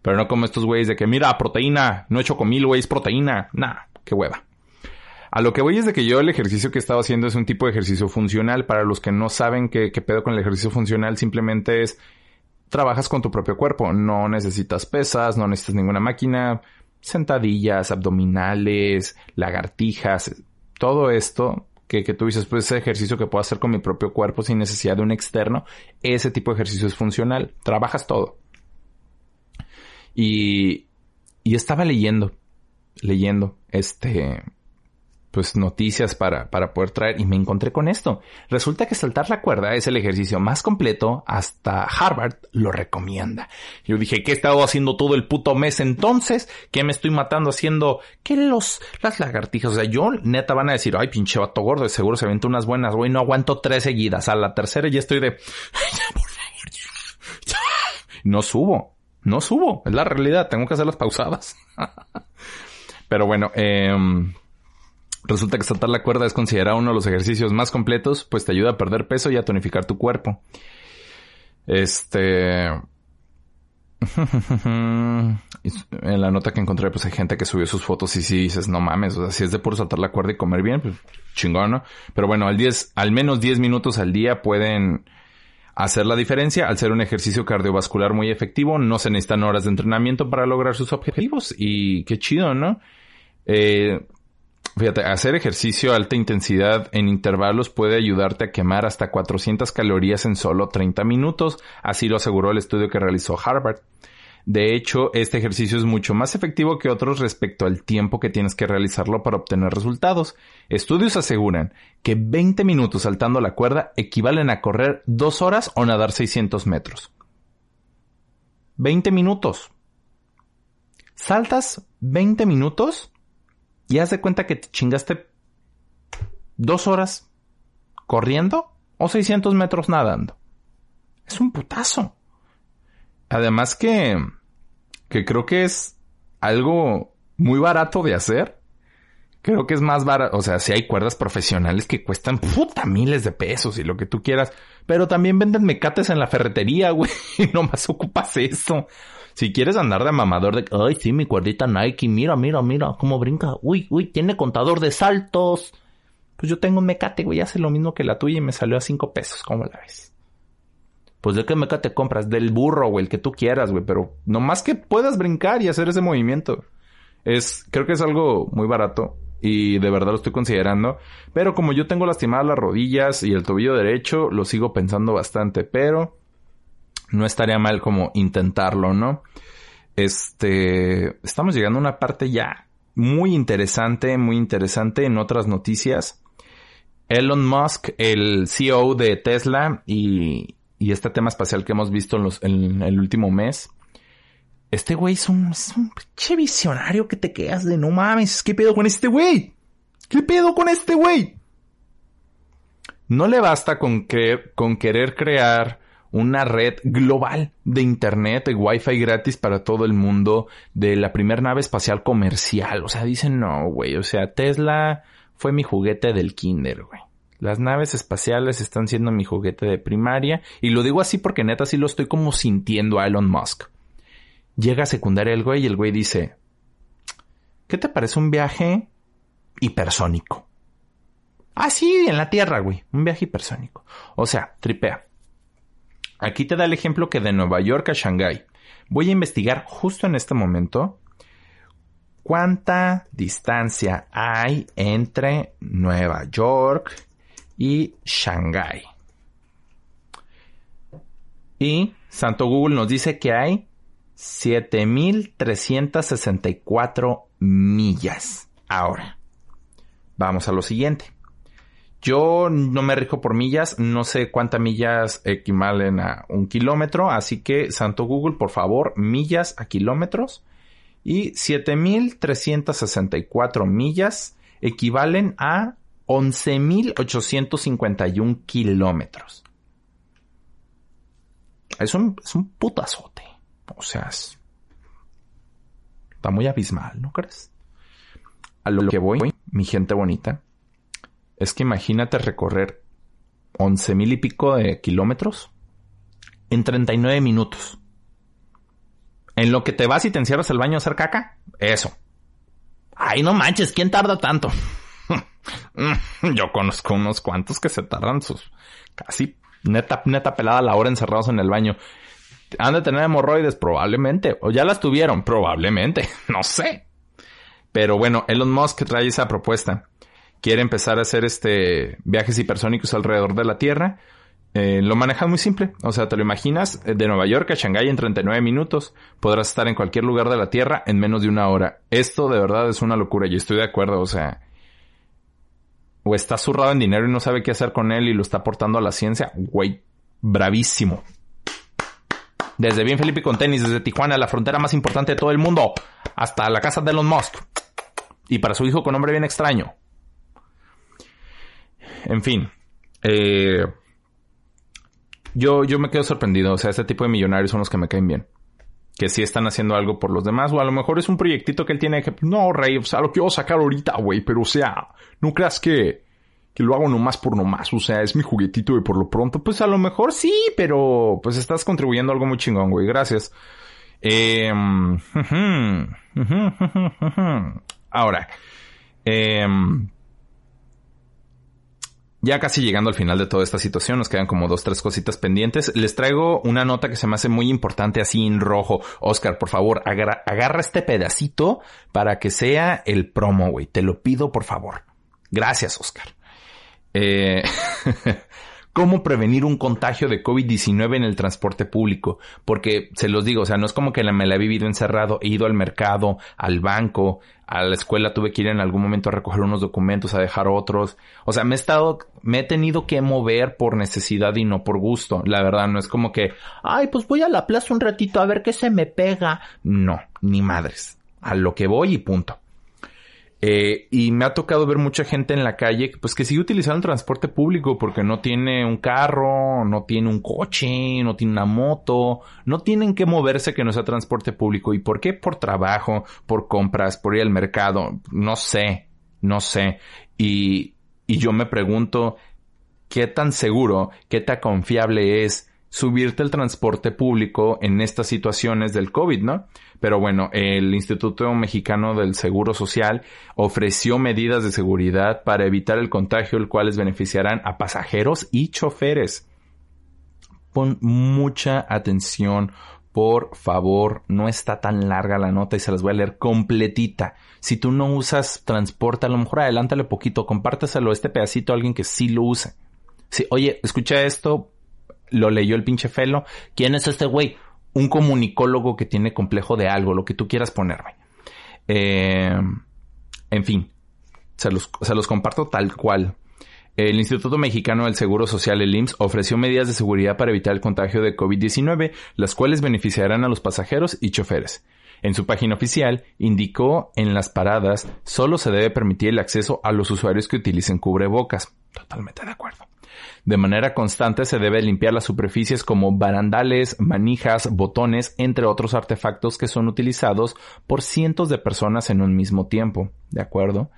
Pero no como estos güeyes de que, mira, proteína, no he hecho comil, güey, proteína. Nah, qué hueva. A lo que voy es de que yo el ejercicio que he estado haciendo es un tipo de ejercicio funcional. Para los que no saben qué, qué pedo con el ejercicio funcional, simplemente es trabajas con tu propio cuerpo. No necesitas pesas, no necesitas ninguna máquina. Sentadillas, abdominales, lagartijas, todo esto que, que tú dices, pues ese ejercicio que puedo hacer con mi propio cuerpo sin necesidad de un externo, ese tipo de ejercicio es funcional. Trabajas todo. Y, y estaba leyendo, leyendo, este, pues noticias para, para poder traer y me encontré con esto. Resulta que saltar la cuerda es el ejercicio más completo, hasta Harvard lo recomienda. Yo dije, ¿qué he estado haciendo todo el puto mes entonces? ¿Qué me estoy matando haciendo? ¿Qué los, las lagartijas? O sea, yo neta van a decir, ay pinche vato gordo, seguro se aventó unas buenas, güey, no aguanto tres seguidas. A la tercera ya estoy de, ya, por favor, ya. No subo, no subo, es la realidad, tengo que hacerlas pausadas. Pero bueno, eh, Resulta que saltar la cuerda es considerado uno de los ejercicios más completos, pues te ayuda a perder peso y a tonificar tu cuerpo. Este... en la nota que encontré, pues hay gente que subió sus fotos y sí dices, no mames, o sea, si es de puro saltar la cuerda y comer bien, pues chingón, ¿no? Pero bueno, al 10, al menos 10 minutos al día pueden hacer la diferencia. Al ser un ejercicio cardiovascular muy efectivo, no se necesitan horas de entrenamiento para lograr sus objetivos. Y qué chido, ¿no? Eh, Fíjate, hacer ejercicio a alta intensidad en intervalos puede ayudarte a quemar hasta 400 calorías en solo 30 minutos, así lo aseguró el estudio que realizó Harvard. De hecho, este ejercicio es mucho más efectivo que otros respecto al tiempo que tienes que realizarlo para obtener resultados. Estudios aseguran que 20 minutos saltando la cuerda equivalen a correr 2 horas o nadar 600 metros. 20 minutos. Saltas 20 minutos y haz de cuenta que te chingaste dos horas corriendo o 600 metros nadando. Es un putazo. Además que, que creo que es algo muy barato de hacer. Creo que es más barato, o sea, si hay cuerdas profesionales que cuestan puta miles de pesos y lo que tú quieras, pero también venden mecates en la ferretería, güey, nomás ocupas eso. Si quieres andar de mamador de, ay, sí, mi cuerdita Nike, mira, mira, mira, cómo brinca. Uy, uy, tiene contador de saltos. Pues yo tengo un mecate, güey, hace lo mismo que la tuya y me salió a cinco pesos, ¿cómo la ves? Pues de qué mecate compras, del burro, güey, el que tú quieras, güey, pero nomás que puedas brincar y hacer ese movimiento. Es, creo que es algo muy barato y de verdad lo estoy considerando. Pero como yo tengo lastimadas las rodillas y el tobillo derecho, lo sigo pensando bastante, pero no estaría mal como intentarlo, ¿no? Este, estamos llegando a una parte ya muy interesante, muy interesante en otras noticias. Elon Musk, el CEO de Tesla y, y este tema espacial que hemos visto en, los, en el último mes. Este güey es un, pinche visionario que te quedas de no mames, ¿qué pedo con este güey? ¿Qué pedo con este güey? No le basta con querer crear una red global de internet, de wifi gratis para todo el mundo, de la primera nave espacial comercial. O sea, dicen, no, güey, o sea, Tesla fue mi juguete del kinder, güey. Las naves espaciales están siendo mi juguete de primaria. Y lo digo así porque neta sí lo estoy como sintiendo a Elon Musk. Llega a secundaria el güey y el güey dice, ¿qué te parece un viaje hipersónico? Ah, sí, en la Tierra, güey. Un viaje hipersónico. O sea, tripea Aquí te da el ejemplo que de Nueva York a Shanghái. Voy a investigar justo en este momento cuánta distancia hay entre Nueva York y Shanghái. Y Santo Google nos dice que hay 7.364 millas. Ahora, vamos a lo siguiente. Yo no me rijo por millas, no sé cuántas millas equivalen a un kilómetro, así que Santo Google, por favor, millas a kilómetros. Y 7.364 millas equivalen a 11.851 kilómetros. Es un, es un putazote. O sea, es, está muy abismal, ¿no crees? A lo que voy, mi gente bonita, es que imagínate recorrer 11 mil y pico de kilómetros en 39 minutos. En lo que te vas y te encierras al baño a hacer caca, eso. Ay, no manches, ¿quién tarda tanto? Yo conozco unos cuantos que se tardan sus casi neta, neta pelada la hora encerrados en el baño. ¿Han de tener hemorroides? Probablemente. O ya las tuvieron, probablemente. No sé. Pero bueno, Elon Musk trae esa propuesta quiere empezar a hacer este viajes hipersónicos alrededor de la Tierra, eh, lo maneja muy simple. O sea, te lo imaginas, eh, de Nueva York a Shanghái en 39 minutos, podrás estar en cualquier lugar de la Tierra en menos de una hora. Esto de verdad es una locura y estoy de acuerdo, o sea, o está zurrado en dinero y no sabe qué hacer con él y lo está aportando a la ciencia, güey, bravísimo. Desde bien Felipe con tenis, desde Tijuana, la frontera más importante de todo el mundo, hasta la casa de Elon Musk. Y para su hijo con nombre bien extraño. En fin. Eh, yo, yo me quedo sorprendido. O sea, este tipo de millonarios son los que me caen bien. Que sí están haciendo algo por los demás. O a lo mejor es un proyectito que él tiene que... No, Rey, o sea, lo quiero sacar ahorita, güey. Pero o sea, no creas que, que lo hago nomás por nomás. O sea, es mi juguetito y por lo pronto, pues a lo mejor sí, pero pues estás contribuyendo algo muy chingón, güey. Gracias. Eh, ahora, eh, ya casi llegando al final de toda esta situación, nos quedan como dos, tres cositas pendientes. Les traigo una nota que se me hace muy importante así en rojo. Oscar, por favor, agarra, agarra este pedacito para que sea el promo, güey. Te lo pido, por favor. Gracias, Oscar. Eh... cómo prevenir un contagio de COVID-19 en el transporte público. Porque se los digo, o sea, no es como que me la he vivido encerrado, he ido al mercado, al banco, a la escuela tuve que ir en algún momento a recoger unos documentos, a dejar otros. O sea, me he estado, me he tenido que mover por necesidad y no por gusto. La verdad, no es como que, ay, pues voy a la plaza un ratito a ver qué se me pega. No, ni madres. A lo que voy y punto. Eh, y me ha tocado ver mucha gente en la calle pues que sigue utilizando el transporte público porque no tiene un carro, no tiene un coche, no tiene una moto, no tienen que moverse que no sea transporte público. ¿Y por qué? Por trabajo, por compras, por ir al mercado, no sé, no sé. Y, y yo me pregunto, ¿qué tan seguro, qué tan confiable es subirte el transporte público en estas situaciones del COVID, ¿no? Pero bueno, el Instituto Mexicano del Seguro Social ofreció medidas de seguridad para evitar el contagio, el cuales beneficiarán a pasajeros y choferes. Pon mucha atención, por favor, no está tan larga la nota y se las voy a leer completita. Si tú no usas transporte, a lo mejor adelántale poquito, compárteselo este pedacito a alguien que sí lo use. Sí, oye, escucha esto, lo leyó el pinche Felo. ¿Quién es este güey? Un comunicólogo que tiene complejo de algo, lo que tú quieras ponerme. Eh, en fin, se los, se los comparto tal cual. El Instituto Mexicano del Seguro Social, el IMSS, ofreció medidas de seguridad para evitar el contagio de COVID-19, las cuales beneficiarán a los pasajeros y choferes. En su página oficial, indicó en las paradas solo se debe permitir el acceso a los usuarios que utilicen cubrebocas. Totalmente de acuerdo. De manera constante se debe limpiar las superficies como barandales, manijas, botones, entre otros artefactos que son utilizados por cientos de personas en un mismo tiempo. ¿De acuerdo?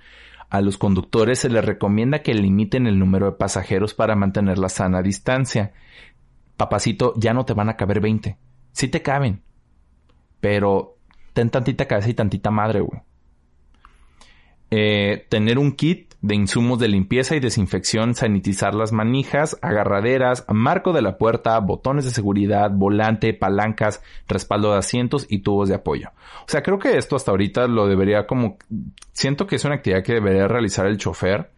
A los conductores se les recomienda que limiten el número de pasajeros para mantener la sana distancia. Papacito, ya no te van a caber 20. Sí te caben. Pero ten tantita cabeza y tantita madre, güey. Eh, tener un kit de insumos de limpieza y desinfección, sanitizar las manijas, agarraderas, marco de la puerta, botones de seguridad, volante, palancas, respaldo de asientos y tubos de apoyo. O sea, creo que esto hasta ahorita lo debería como... Siento que es una actividad que debería realizar el chofer,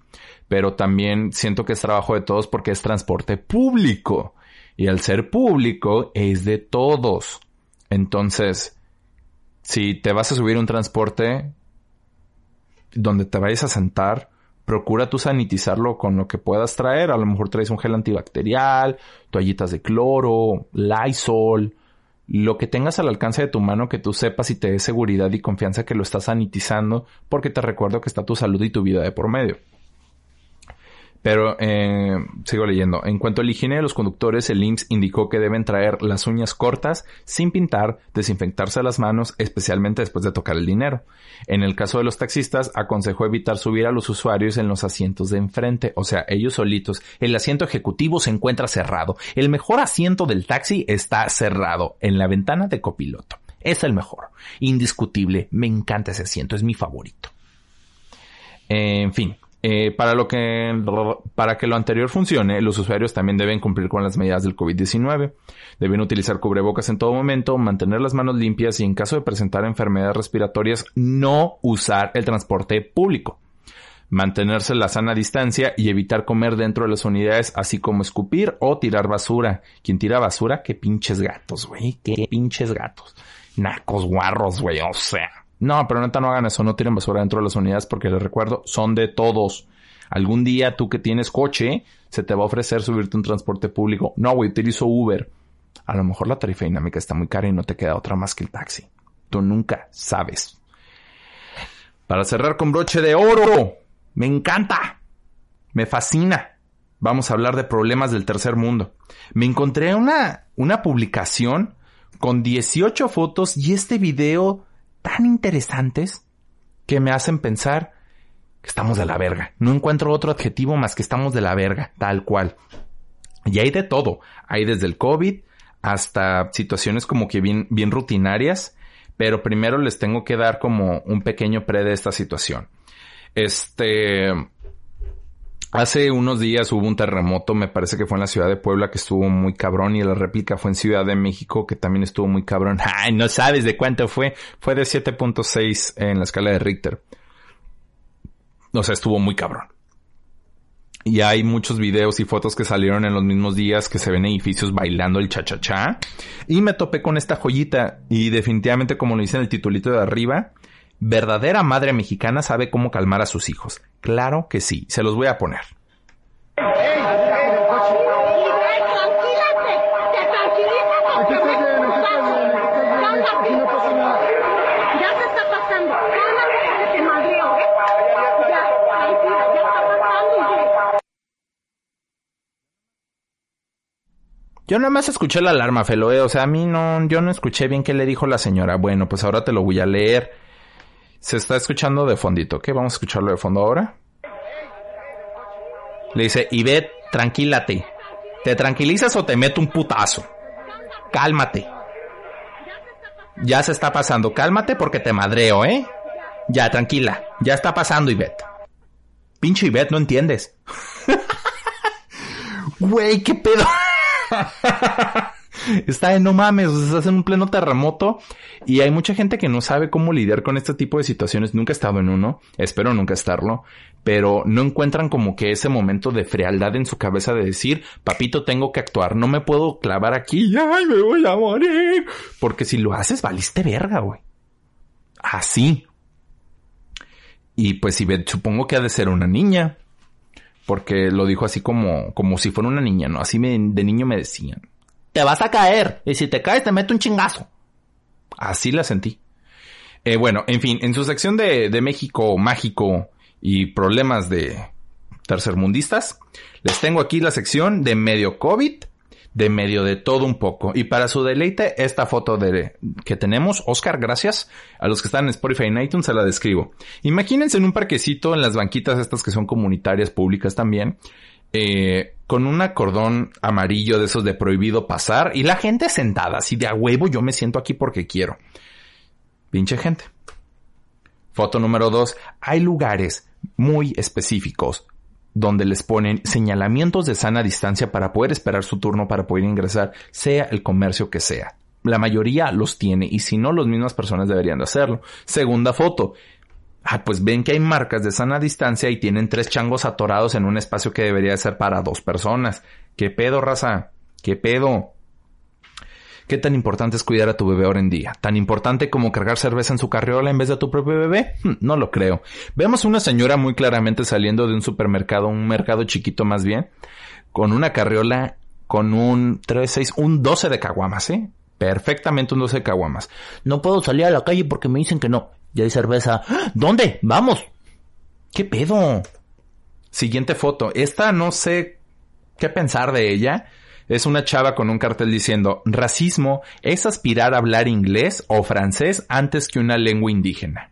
pero también siento que es trabajo de todos porque es transporte público. Y al ser público es de todos. Entonces, si te vas a subir un transporte donde te vayas a sentar, procura tú sanitizarlo con lo que puedas traer. A lo mejor traes un gel antibacterial, toallitas de cloro, Lysol, lo que tengas al alcance de tu mano que tú sepas y te dé seguridad y confianza que lo estás sanitizando, porque te recuerdo que está tu salud y tu vida de por medio. Pero eh, sigo leyendo. En cuanto a la higiene de los conductores, el IMSS indicó que deben traer las uñas cortas, sin pintar, desinfectarse las manos, especialmente después de tocar el dinero. En el caso de los taxistas, aconsejó evitar subir a los usuarios en los asientos de enfrente, o sea, ellos solitos. El asiento ejecutivo se encuentra cerrado. El mejor asiento del taxi está cerrado en la ventana de copiloto. Es el mejor. Indiscutible. Me encanta ese asiento. Es mi favorito. En fin, eh, para, lo que, para que lo anterior funcione, los usuarios también deben cumplir con las medidas del COVID-19. Deben utilizar cubrebocas en todo momento, mantener las manos limpias y en caso de presentar enfermedades respiratorias, no usar el transporte público. Mantenerse la sana distancia y evitar comer dentro de las unidades, así como escupir o tirar basura. Quien tira basura, qué pinches gatos, güey, qué pinches gatos. Nacos guarros, güey, o sea. No, pero neta no hagan eso, no tiren basura dentro de las unidades porque les recuerdo, son de todos. Algún día tú que tienes coche, se te va a ofrecer subirte un transporte público. No, güey, utilizo Uber. A lo mejor la tarifa dinámica está muy cara y no te queda otra más que el taxi. Tú nunca sabes. Para cerrar con broche de oro. Me encanta. Me fascina. Vamos a hablar de problemas del tercer mundo. Me encontré una, una publicación con 18 fotos y este video tan interesantes que me hacen pensar que estamos de la verga. No encuentro otro adjetivo más que estamos de la verga, tal cual. Y hay de todo. Hay desde el COVID hasta situaciones como que bien, rutinarias. Pero primero les tengo que dar como un pequeño pre de esta situación. Este, Hace unos días hubo un terremoto, me parece que fue en la ciudad de Puebla, que estuvo muy cabrón, y la réplica fue en Ciudad de México, que también estuvo muy cabrón. Ay, no sabes de cuánto fue. Fue de 7.6 en la escala de Richter. O sea, estuvo muy cabrón. Y hay muchos videos y fotos que salieron en los mismos días que se ven edificios bailando el cha-cha-cha. Y me topé con esta joyita. Y definitivamente, como lo dice en el titulito de arriba, verdadera madre mexicana sabe cómo calmar a sus hijos. Claro que sí, se los voy a poner. Yo nada más escuché la alarma, Feloe. O sea, a mí no, yo no escuché bien qué le dijo la señora. Bueno, pues ahora te lo voy a leer. Se está escuchando de fondito, ¿ok? Vamos a escucharlo de fondo ahora. Le dice, Ivette, tranquilate. ¿Te tranquilizas o te meto un putazo? Cálmate. Ya se está pasando. Cálmate porque te madreo, ¿eh? Ya, tranquila. Ya está pasando, Ivette. Pinche Ivette, no entiendes. Güey, qué pedo. está de no mames, o sea, en un pleno terremoto y hay mucha gente que no sabe cómo lidiar con este tipo de situaciones. Nunca he estado en uno, espero nunca estarlo, pero no encuentran como que ese momento de frialdad en su cabeza de decir, papito, tengo que actuar, no me puedo clavar aquí, ay, me voy a morir. Porque si lo haces, valiste verga, güey. Así. Y pues si supongo que ha de ser una niña. Porque lo dijo así como, como si fuera una niña, ¿no? Así de niño me decían te vas a caer. Y si te caes, te meto un chingazo. Así la sentí. Eh, bueno, en fin, en su sección de, de México mágico y problemas de tercermundistas, les tengo aquí la sección de medio COVID, de medio de todo un poco. Y para su deleite, esta foto de, que tenemos, Oscar, gracias. A los que están en Spotify y iTunes se la describo. Imagínense en un parquecito, en las banquitas estas que son comunitarias, públicas también, eh, con un acordón amarillo de esos de prohibido pasar y la gente sentada, así de a huevo, yo me siento aquí porque quiero. Pinche gente. Foto número dos. Hay lugares muy específicos donde les ponen señalamientos de sana distancia para poder esperar su turno para poder ingresar, sea el comercio que sea. La mayoría los tiene y si no, las mismas personas deberían de hacerlo. Segunda foto. Ah, pues ven que hay marcas de sana distancia y tienen tres changos atorados en un espacio que debería ser para dos personas. ¿Qué pedo, raza? ¿Qué pedo? ¿Qué tan importante es cuidar a tu bebé ahora en día? ¿Tan importante como cargar cerveza en su carriola en vez de tu propio bebé? Hmm, no lo creo. Vemos una señora muy claramente saliendo de un supermercado, un mercado chiquito más bien, con una carriola con un 3, 6, un 12 de caguamas, ¿eh? Perfectamente un 12 de caguamas. No puedo salir a la calle porque me dicen que no. Ya hay cerveza. ¿Dónde? Vamos. ¿Qué pedo? Siguiente foto. Esta no sé qué pensar de ella es una chava con un cartel diciendo racismo es aspirar a hablar inglés o francés antes que una lengua indígena.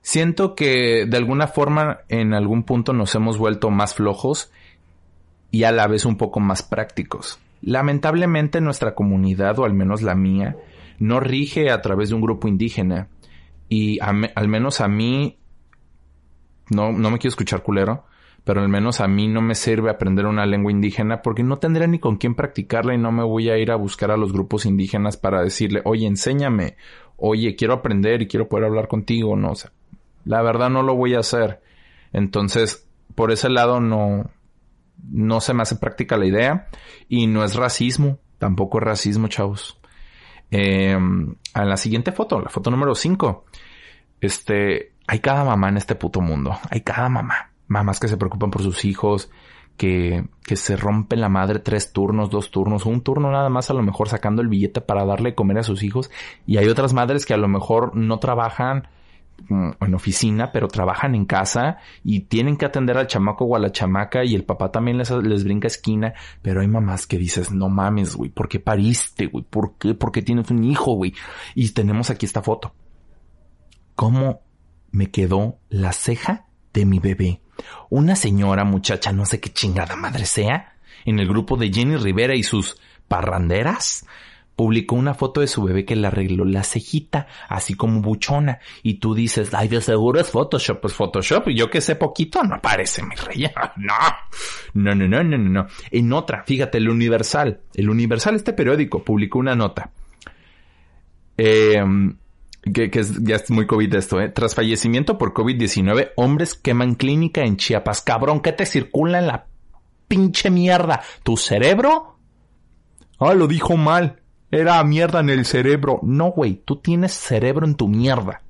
Siento que de alguna forma en algún punto nos hemos vuelto más flojos y a la vez un poco más prácticos. Lamentablemente nuestra comunidad, o al menos la mía, no rige a través de un grupo indígena. Y al menos a mí, no, no me quiero escuchar culero, pero al menos a mí no me sirve aprender una lengua indígena porque no tendré ni con quién practicarla y no me voy a ir a buscar a los grupos indígenas para decirle, oye, enséñame, oye, quiero aprender y quiero poder hablar contigo, no, o sea, la verdad no lo voy a hacer. Entonces, por ese lado no, no se me hace práctica la idea y no es racismo, tampoco es racismo, chavos. Eh, a la siguiente foto, la foto número 5. Este, hay cada mamá en este puto mundo, hay cada mamá mamás que se preocupan por sus hijos, que, que se rompen la madre tres turnos, dos turnos, un turno nada más a lo mejor sacando el billete para darle comer a sus hijos. Y hay otras madres que a lo mejor no trabajan en oficina, pero trabajan en casa y tienen que atender al chamaco o a la chamaca y el papá también les, les brinca esquina, pero hay mamás que dices, no mames, güey, ¿por qué pariste, güey? ¿Por qué? ¿Por qué tienes un hijo, güey? Y tenemos aquí esta foto. ¿Cómo me quedó la ceja de mi bebé? Una señora, muchacha, no sé qué chingada madre sea, en el grupo de Jenny Rivera y sus parranderas, publicó una foto de su bebé que le arregló la cejita, así como buchona, y tú dices, ay, de seguro es Photoshop, es Photoshop, y yo que sé poquito, no parece, mi rey, no, no, no, no, no, no. En otra, fíjate, el Universal, el Universal, este periódico, publicó una nota. Eh, que, es, ya es muy COVID esto, ¿eh? Tras fallecimiento por COVID-19, hombres queman clínica en Chiapas. Cabrón, ¿qué te circula en la pinche mierda? ¿Tu cerebro? Ah, lo dijo mal. Era mierda en el cerebro. No, güey, tú tienes cerebro en tu mierda.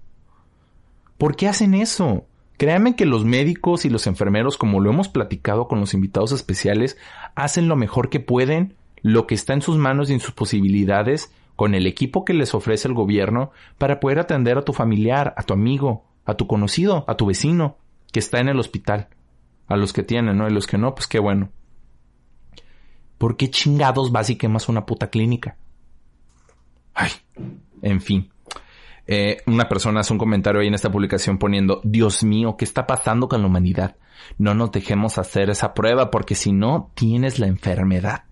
¿Por qué hacen eso? Créanme que los médicos y los enfermeros, como lo hemos platicado con los invitados especiales, hacen lo mejor que pueden, lo que está en sus manos y en sus posibilidades, con el equipo que les ofrece el gobierno para poder atender a tu familiar, a tu amigo, a tu conocido, a tu vecino que está en el hospital. A los que tienen, ¿no? Y los que no, pues qué bueno. ¿Por qué chingados vas y quemas una puta clínica? Ay, en fin. Eh, una persona hace un comentario ahí en esta publicación poniendo, Dios mío, ¿qué está pasando con la humanidad? No nos dejemos hacer esa prueba porque si no, tienes la enfermedad.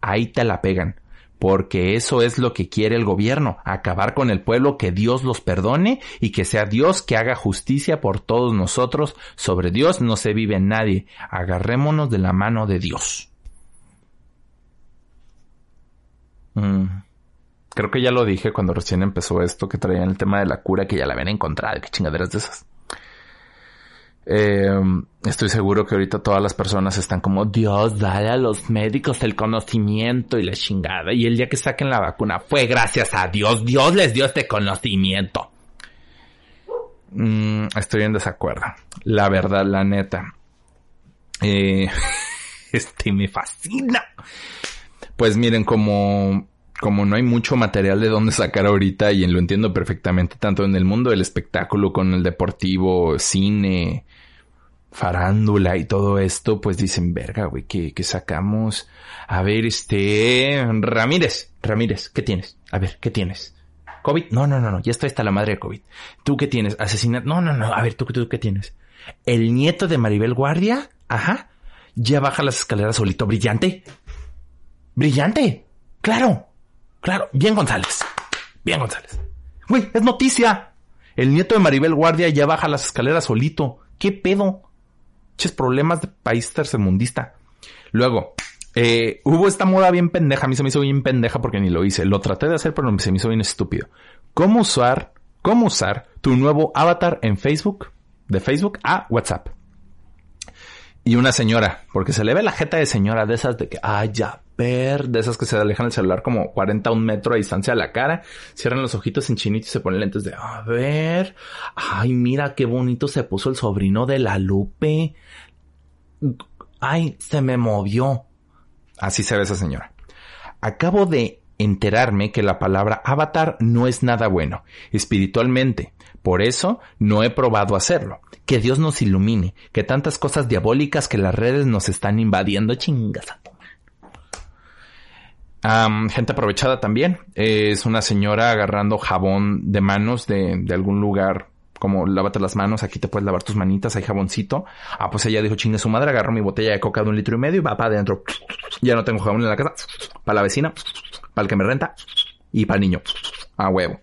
Ahí te la pegan porque eso es lo que quiere el gobierno, acabar con el pueblo, que Dios los perdone y que sea Dios que haga justicia por todos nosotros. Sobre Dios no se vive nadie. Agarrémonos de la mano de Dios. Mm. Creo que ya lo dije cuando recién empezó esto, que traían el tema de la cura, que ya la habían encontrado, que chingaderas de esas. Eh, estoy seguro que ahorita todas las personas están como, Dios, dale a los médicos el conocimiento y la chingada. Y el día que saquen la vacuna fue gracias a Dios. Dios les dio este conocimiento. Mm, estoy en desacuerdo. La verdad, la neta. Eh, este me fascina. Pues miren, como como no hay mucho material de dónde sacar ahorita y lo entiendo perfectamente, tanto en el mundo del espectáculo, con el deportivo, cine, farándula y todo esto, pues dicen, verga, güey, que, sacamos. A ver, este, Ramírez, Ramírez, ¿qué tienes? A ver, ¿qué tienes? ¿COVID? No, no, no, no, ya está esta la madre de COVID. ¿Tú qué tienes? ¿Asesinato? No, no, no, a ver, ¿tú, tú qué tienes? ¿El nieto de Maribel Guardia? Ajá. Ya baja las escaleras solito, brillante. Brillante. Claro. Claro. Bien González. Bien González. Güey, es noticia. El nieto de Maribel Guardia ya baja las escaleras solito. ¿Qué pedo? Ches problemas de país tercermundista. Luego, eh, hubo esta moda bien pendeja. A mí se me hizo bien pendeja porque ni lo hice. Lo traté de hacer, pero se me hizo bien estúpido. ¿Cómo usar, cómo usar tu nuevo avatar en Facebook, de Facebook a WhatsApp? Y una señora, porque se le ve la jeta de señora de esas de que, ay, ya ver, de esas que se alejan el celular como 40 a un metro a distancia a la cara, cierran los ojitos en chinito y se ponen lentes de, a ver, ay, mira qué bonito se puso el sobrino de la Lupe. Ay, se me movió. Así se ve esa señora. Acabo de enterarme que la palabra avatar no es nada bueno espiritualmente. Por eso no he probado hacerlo. Que Dios nos ilumine, que tantas cosas diabólicas que las redes nos están invadiendo chingas. gente aprovechada también. Es una señora agarrando jabón de manos de, de algún lugar como lávate las manos, aquí te puedes lavar tus manitas, hay jaboncito. Ah, pues ella dijo, chingue su madre, agarro mi botella de coca de un litro y medio y va para adentro. Ya no tengo jabón en la casa. Para la vecina, para el que me renta y para el niño. A huevo.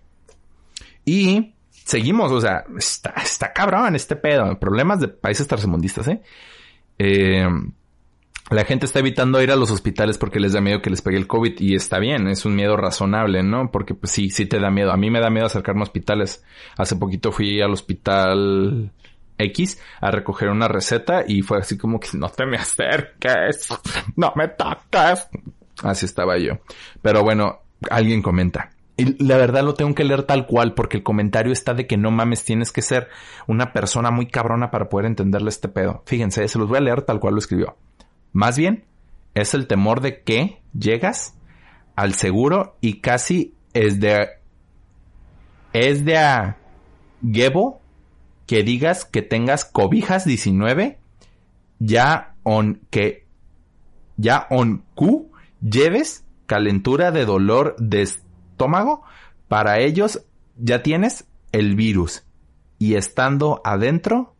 Y seguimos, o sea, está, está cabrón este pedo. Problemas de países tercermundistas, ¿eh? Eh, la gente está evitando ir a los hospitales porque les da miedo que les pegue el COVID y está bien, es un miedo razonable, ¿no? Porque pues sí, sí te da miedo. A mí me da miedo acercarme a hospitales. Hace poquito fui al hospital X a recoger una receta y fue así como que no te me acerques, no me toques. Así estaba yo. Pero bueno, alguien comenta. Y la verdad lo tengo que leer tal cual porque el comentario está de que no mames, tienes que ser una persona muy cabrona para poder entenderle este pedo. Fíjense, se los voy a leer tal cual lo escribió. Más bien, es el temor de que llegas al seguro y casi es de es de a Gebo que digas que tengas cobijas 19 ya on que ya on Q lleves calentura de dolor de estómago para ellos ya tienes el virus y estando adentro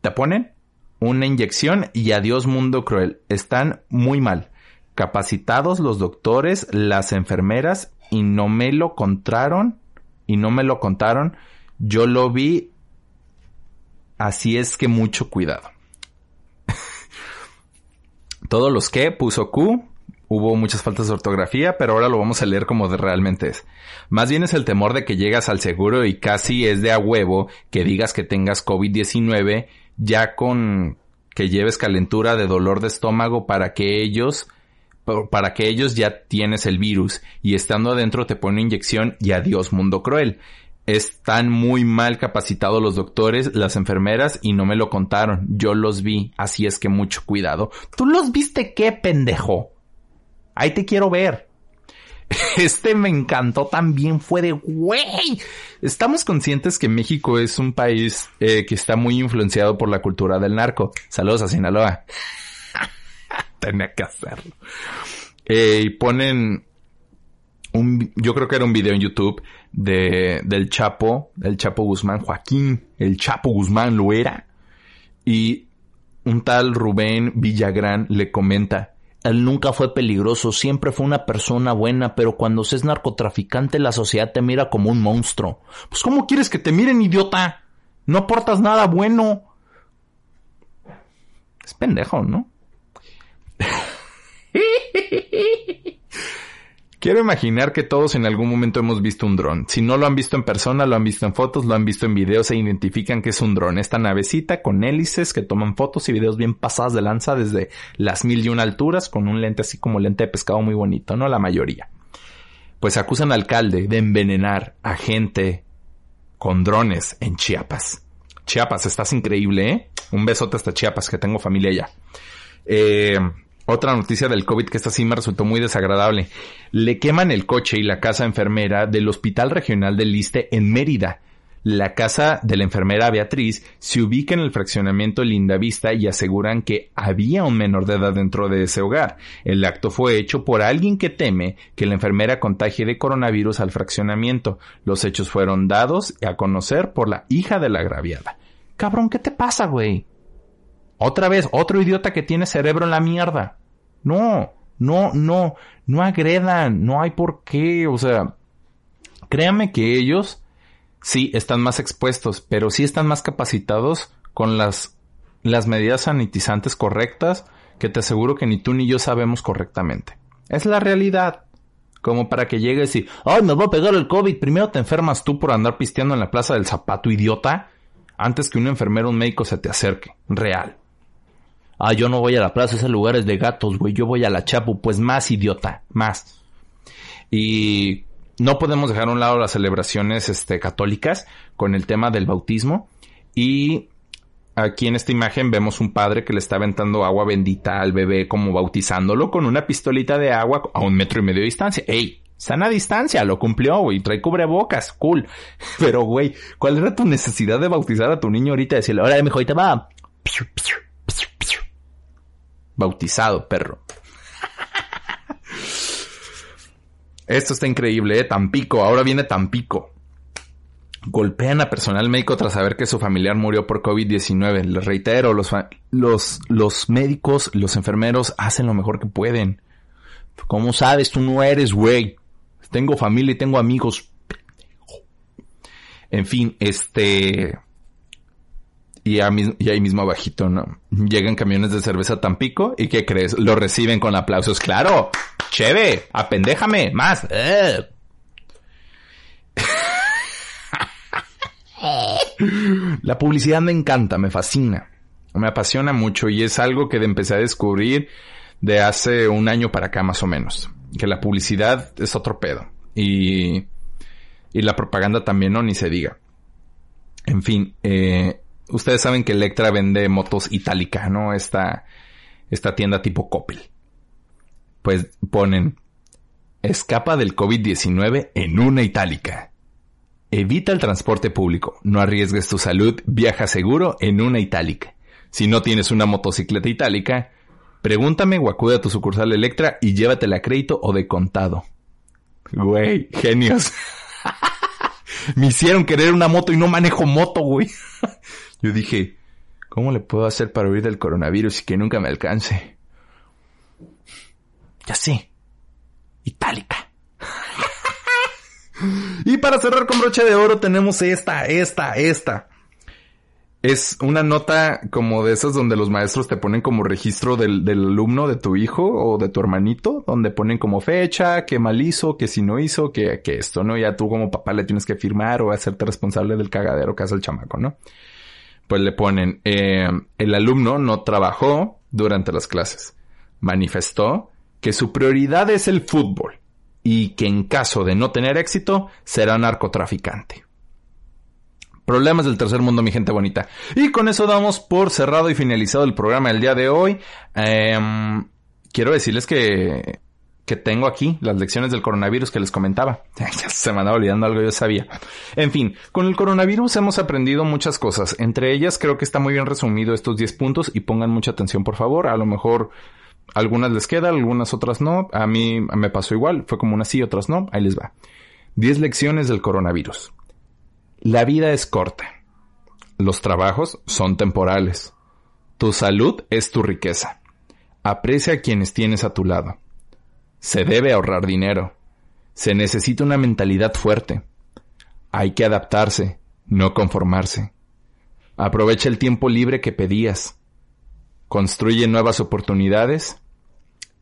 te ponen una inyección y adiós mundo cruel. Están muy mal. Capacitados los doctores, las enfermeras y no me lo contaron y no me lo contaron. Yo lo vi. Así es que mucho cuidado. Todos los que puso Q, hubo muchas faltas de ortografía, pero ahora lo vamos a leer como realmente es. Más bien es el temor de que llegas al seguro y casi es de a huevo que digas que tengas COVID-19 ya con que lleves calentura de dolor de estómago para que ellos para que ellos ya tienes el virus y estando adentro te pone inyección y adiós mundo cruel. Están muy mal capacitados los doctores, las enfermeras y no me lo contaron. Yo los vi, así es que mucho cuidado. ¿Tú los viste qué, pendejo? Ahí te quiero ver. Este me encantó también, fue de güey. Estamos conscientes que México es un país eh, que está muy influenciado por la cultura del narco. Saludos a Sinaloa. Tenía que hacerlo. Eh, y ponen un, yo creo que era un video en YouTube de, del Chapo, del Chapo Guzmán, Joaquín, el Chapo Guzmán lo era. Y un tal Rubén Villagrán le comenta, él nunca fue peligroso, siempre fue una persona buena, pero cuando se es narcotraficante la sociedad te mira como un monstruo. Pues ¿cómo quieres que te miren, idiota? No aportas nada bueno. Es pendejo, ¿no? Quiero imaginar que todos en algún momento hemos visto un dron. Si no lo han visto en persona, lo han visto en fotos, lo han visto en videos e identifican que es un dron. Esta navecita con hélices que toman fotos y videos bien pasadas de lanza desde las mil y una alturas con un lente así como lente de pescado muy bonito, ¿no? La mayoría. Pues acusan al alcalde de envenenar a gente con drones en Chiapas. Chiapas, estás increíble, ¿eh? Un besote hasta Chiapas, que tengo familia allá. Eh, otra noticia del COVID que esta sí me resultó muy desagradable. Le queman el coche y la casa enfermera del Hospital Regional del Liste en Mérida. La casa de la enfermera Beatriz se ubica en el fraccionamiento Lindavista y aseguran que había un menor de edad dentro de ese hogar. El acto fue hecho por alguien que teme que la enfermera contagie de coronavirus al fraccionamiento. Los hechos fueron dados a conocer por la hija de la agraviada. Cabrón, ¿qué te pasa, güey? Otra vez, otro idiota que tiene cerebro en la mierda. No, no, no, no agredan, no hay por qué, o sea, créanme que ellos sí están más expuestos, pero sí están más capacitados con las, las medidas sanitizantes correctas que te aseguro que ni tú ni yo sabemos correctamente. Es la realidad. Como para que llegues y, ay, me voy a pegar el COVID. Primero te enfermas tú por andar pisteando en la plaza del zapato, idiota, antes que un enfermero o un médico se te acerque. Real. Ah, yo no voy a la plaza, ese lugar es de gatos, güey. Yo voy a la Chapu. Pues más, idiota. Más. Y no podemos dejar a un lado las celebraciones este, católicas con el tema del bautismo. Y aquí en esta imagen vemos un padre que le está aventando agua bendita al bebé como bautizándolo con una pistolita de agua a un metro y medio de distancia. ¡Ey! Sana distancia, lo cumplió, güey. Trae cubrebocas, cool. Pero, güey, ¿cuál era tu necesidad de bautizar a tu niño ahorita? Decirle, ahora, mijo, ahorita va. Bautizado, perro. Esto está increíble, ¿eh? Tampico. Ahora viene Tampico. Golpean a personal médico tras saber que su familiar murió por COVID-19. Les reitero, los, los, los médicos, los enfermeros hacen lo mejor que pueden. ¿Cómo sabes? Tú no eres, güey. Tengo familia y tengo amigos. En fin, este... Y, ahí mismo abajito, ¿no? Llegan camiones de cerveza a Tampico y ¿qué crees? Lo reciben con aplausos. ¡Claro! ¡Cheve! ¡Apendéjame! ¡Más! ¡Eh! La publicidad me encanta, me fascina, me apasiona mucho y es algo que empecé a descubrir de hace un año para acá más o menos. Que la publicidad es otro pedo. Y, y la propaganda también, no, ni se diga. En fin, eh, ustedes saben que Electra vende motos itálica, ¿no? Esta, esta tienda tipo Coppel. Pues ponen, escapa del COVID-19 en una itálica. Evita el transporte público, no arriesgues tu salud, viaja seguro en una itálica. Si no tienes una motocicleta itálica, pregúntame o acude a tu sucursal Electra y llévatela a crédito o de contado. Güey, genios. Me hicieron querer una moto y no manejo moto, güey. Yo dije, ¿cómo le puedo hacer para huir del coronavirus y que nunca me alcance? Ya sé. Itálica. y para cerrar con broche de oro tenemos esta, esta, esta. Es una nota como de esas donde los maestros te ponen como registro del, alumno de tu hijo o de tu hermanito, donde ponen como fecha, qué mal hizo, qué si no hizo, que, esto, ¿no? Ya tú como papá le tienes que firmar o hacerte responsable del cagadero que hace el chamaco, ¿no? Pues le ponen, eh, el alumno no trabajó durante las clases. Manifestó que su prioridad es el fútbol y que en caso de no tener éxito será narcotraficante. Problemas del tercer mundo, mi gente bonita. Y con eso damos por cerrado y finalizado el programa del día de hoy. Em, quiero decirles que, que tengo aquí las lecciones del coronavirus que les comentaba. Ya se me andaba olvidando algo, yo sabía. En fin, con el coronavirus hemos aprendido muchas cosas. Entre ellas creo que está muy bien resumido estos 10 puntos y pongan mucha atención, por favor. A lo mejor algunas les queda, algunas otras no. A mí me pasó igual. Fue como unas sí, otras no. Ahí les va. 10 lecciones del coronavirus. La vida es corta. Los trabajos son temporales. Tu salud es tu riqueza. Aprecia a quienes tienes a tu lado. Se debe ahorrar dinero. Se necesita una mentalidad fuerte. Hay que adaptarse, no conformarse. Aprovecha el tiempo libre que pedías. Construye nuevas oportunidades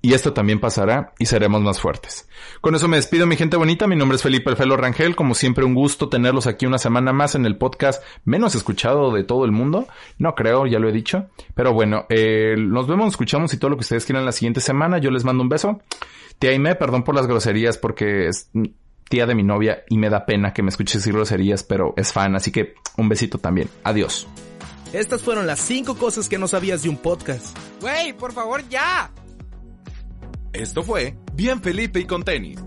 y esto también pasará y seremos más fuertes. Con eso me despido, mi gente bonita. Mi nombre es Felipe El Felo Rangel. Como siempre, un gusto tenerlos aquí una semana más en el podcast menos escuchado de todo el mundo. No creo, ya lo he dicho. Pero bueno, eh, nos vemos, escuchamos y todo lo que ustedes quieran la siguiente semana. Yo les mando un beso. Tía Aime, perdón por las groserías porque es tía de mi novia y me da pena que me escuche decir groserías, pero es fan. Así que un besito también. Adiós. Estas fueron las cinco cosas que no sabías de un podcast. Güey, por favor, ya. Esto fue Bien Felipe y con tenis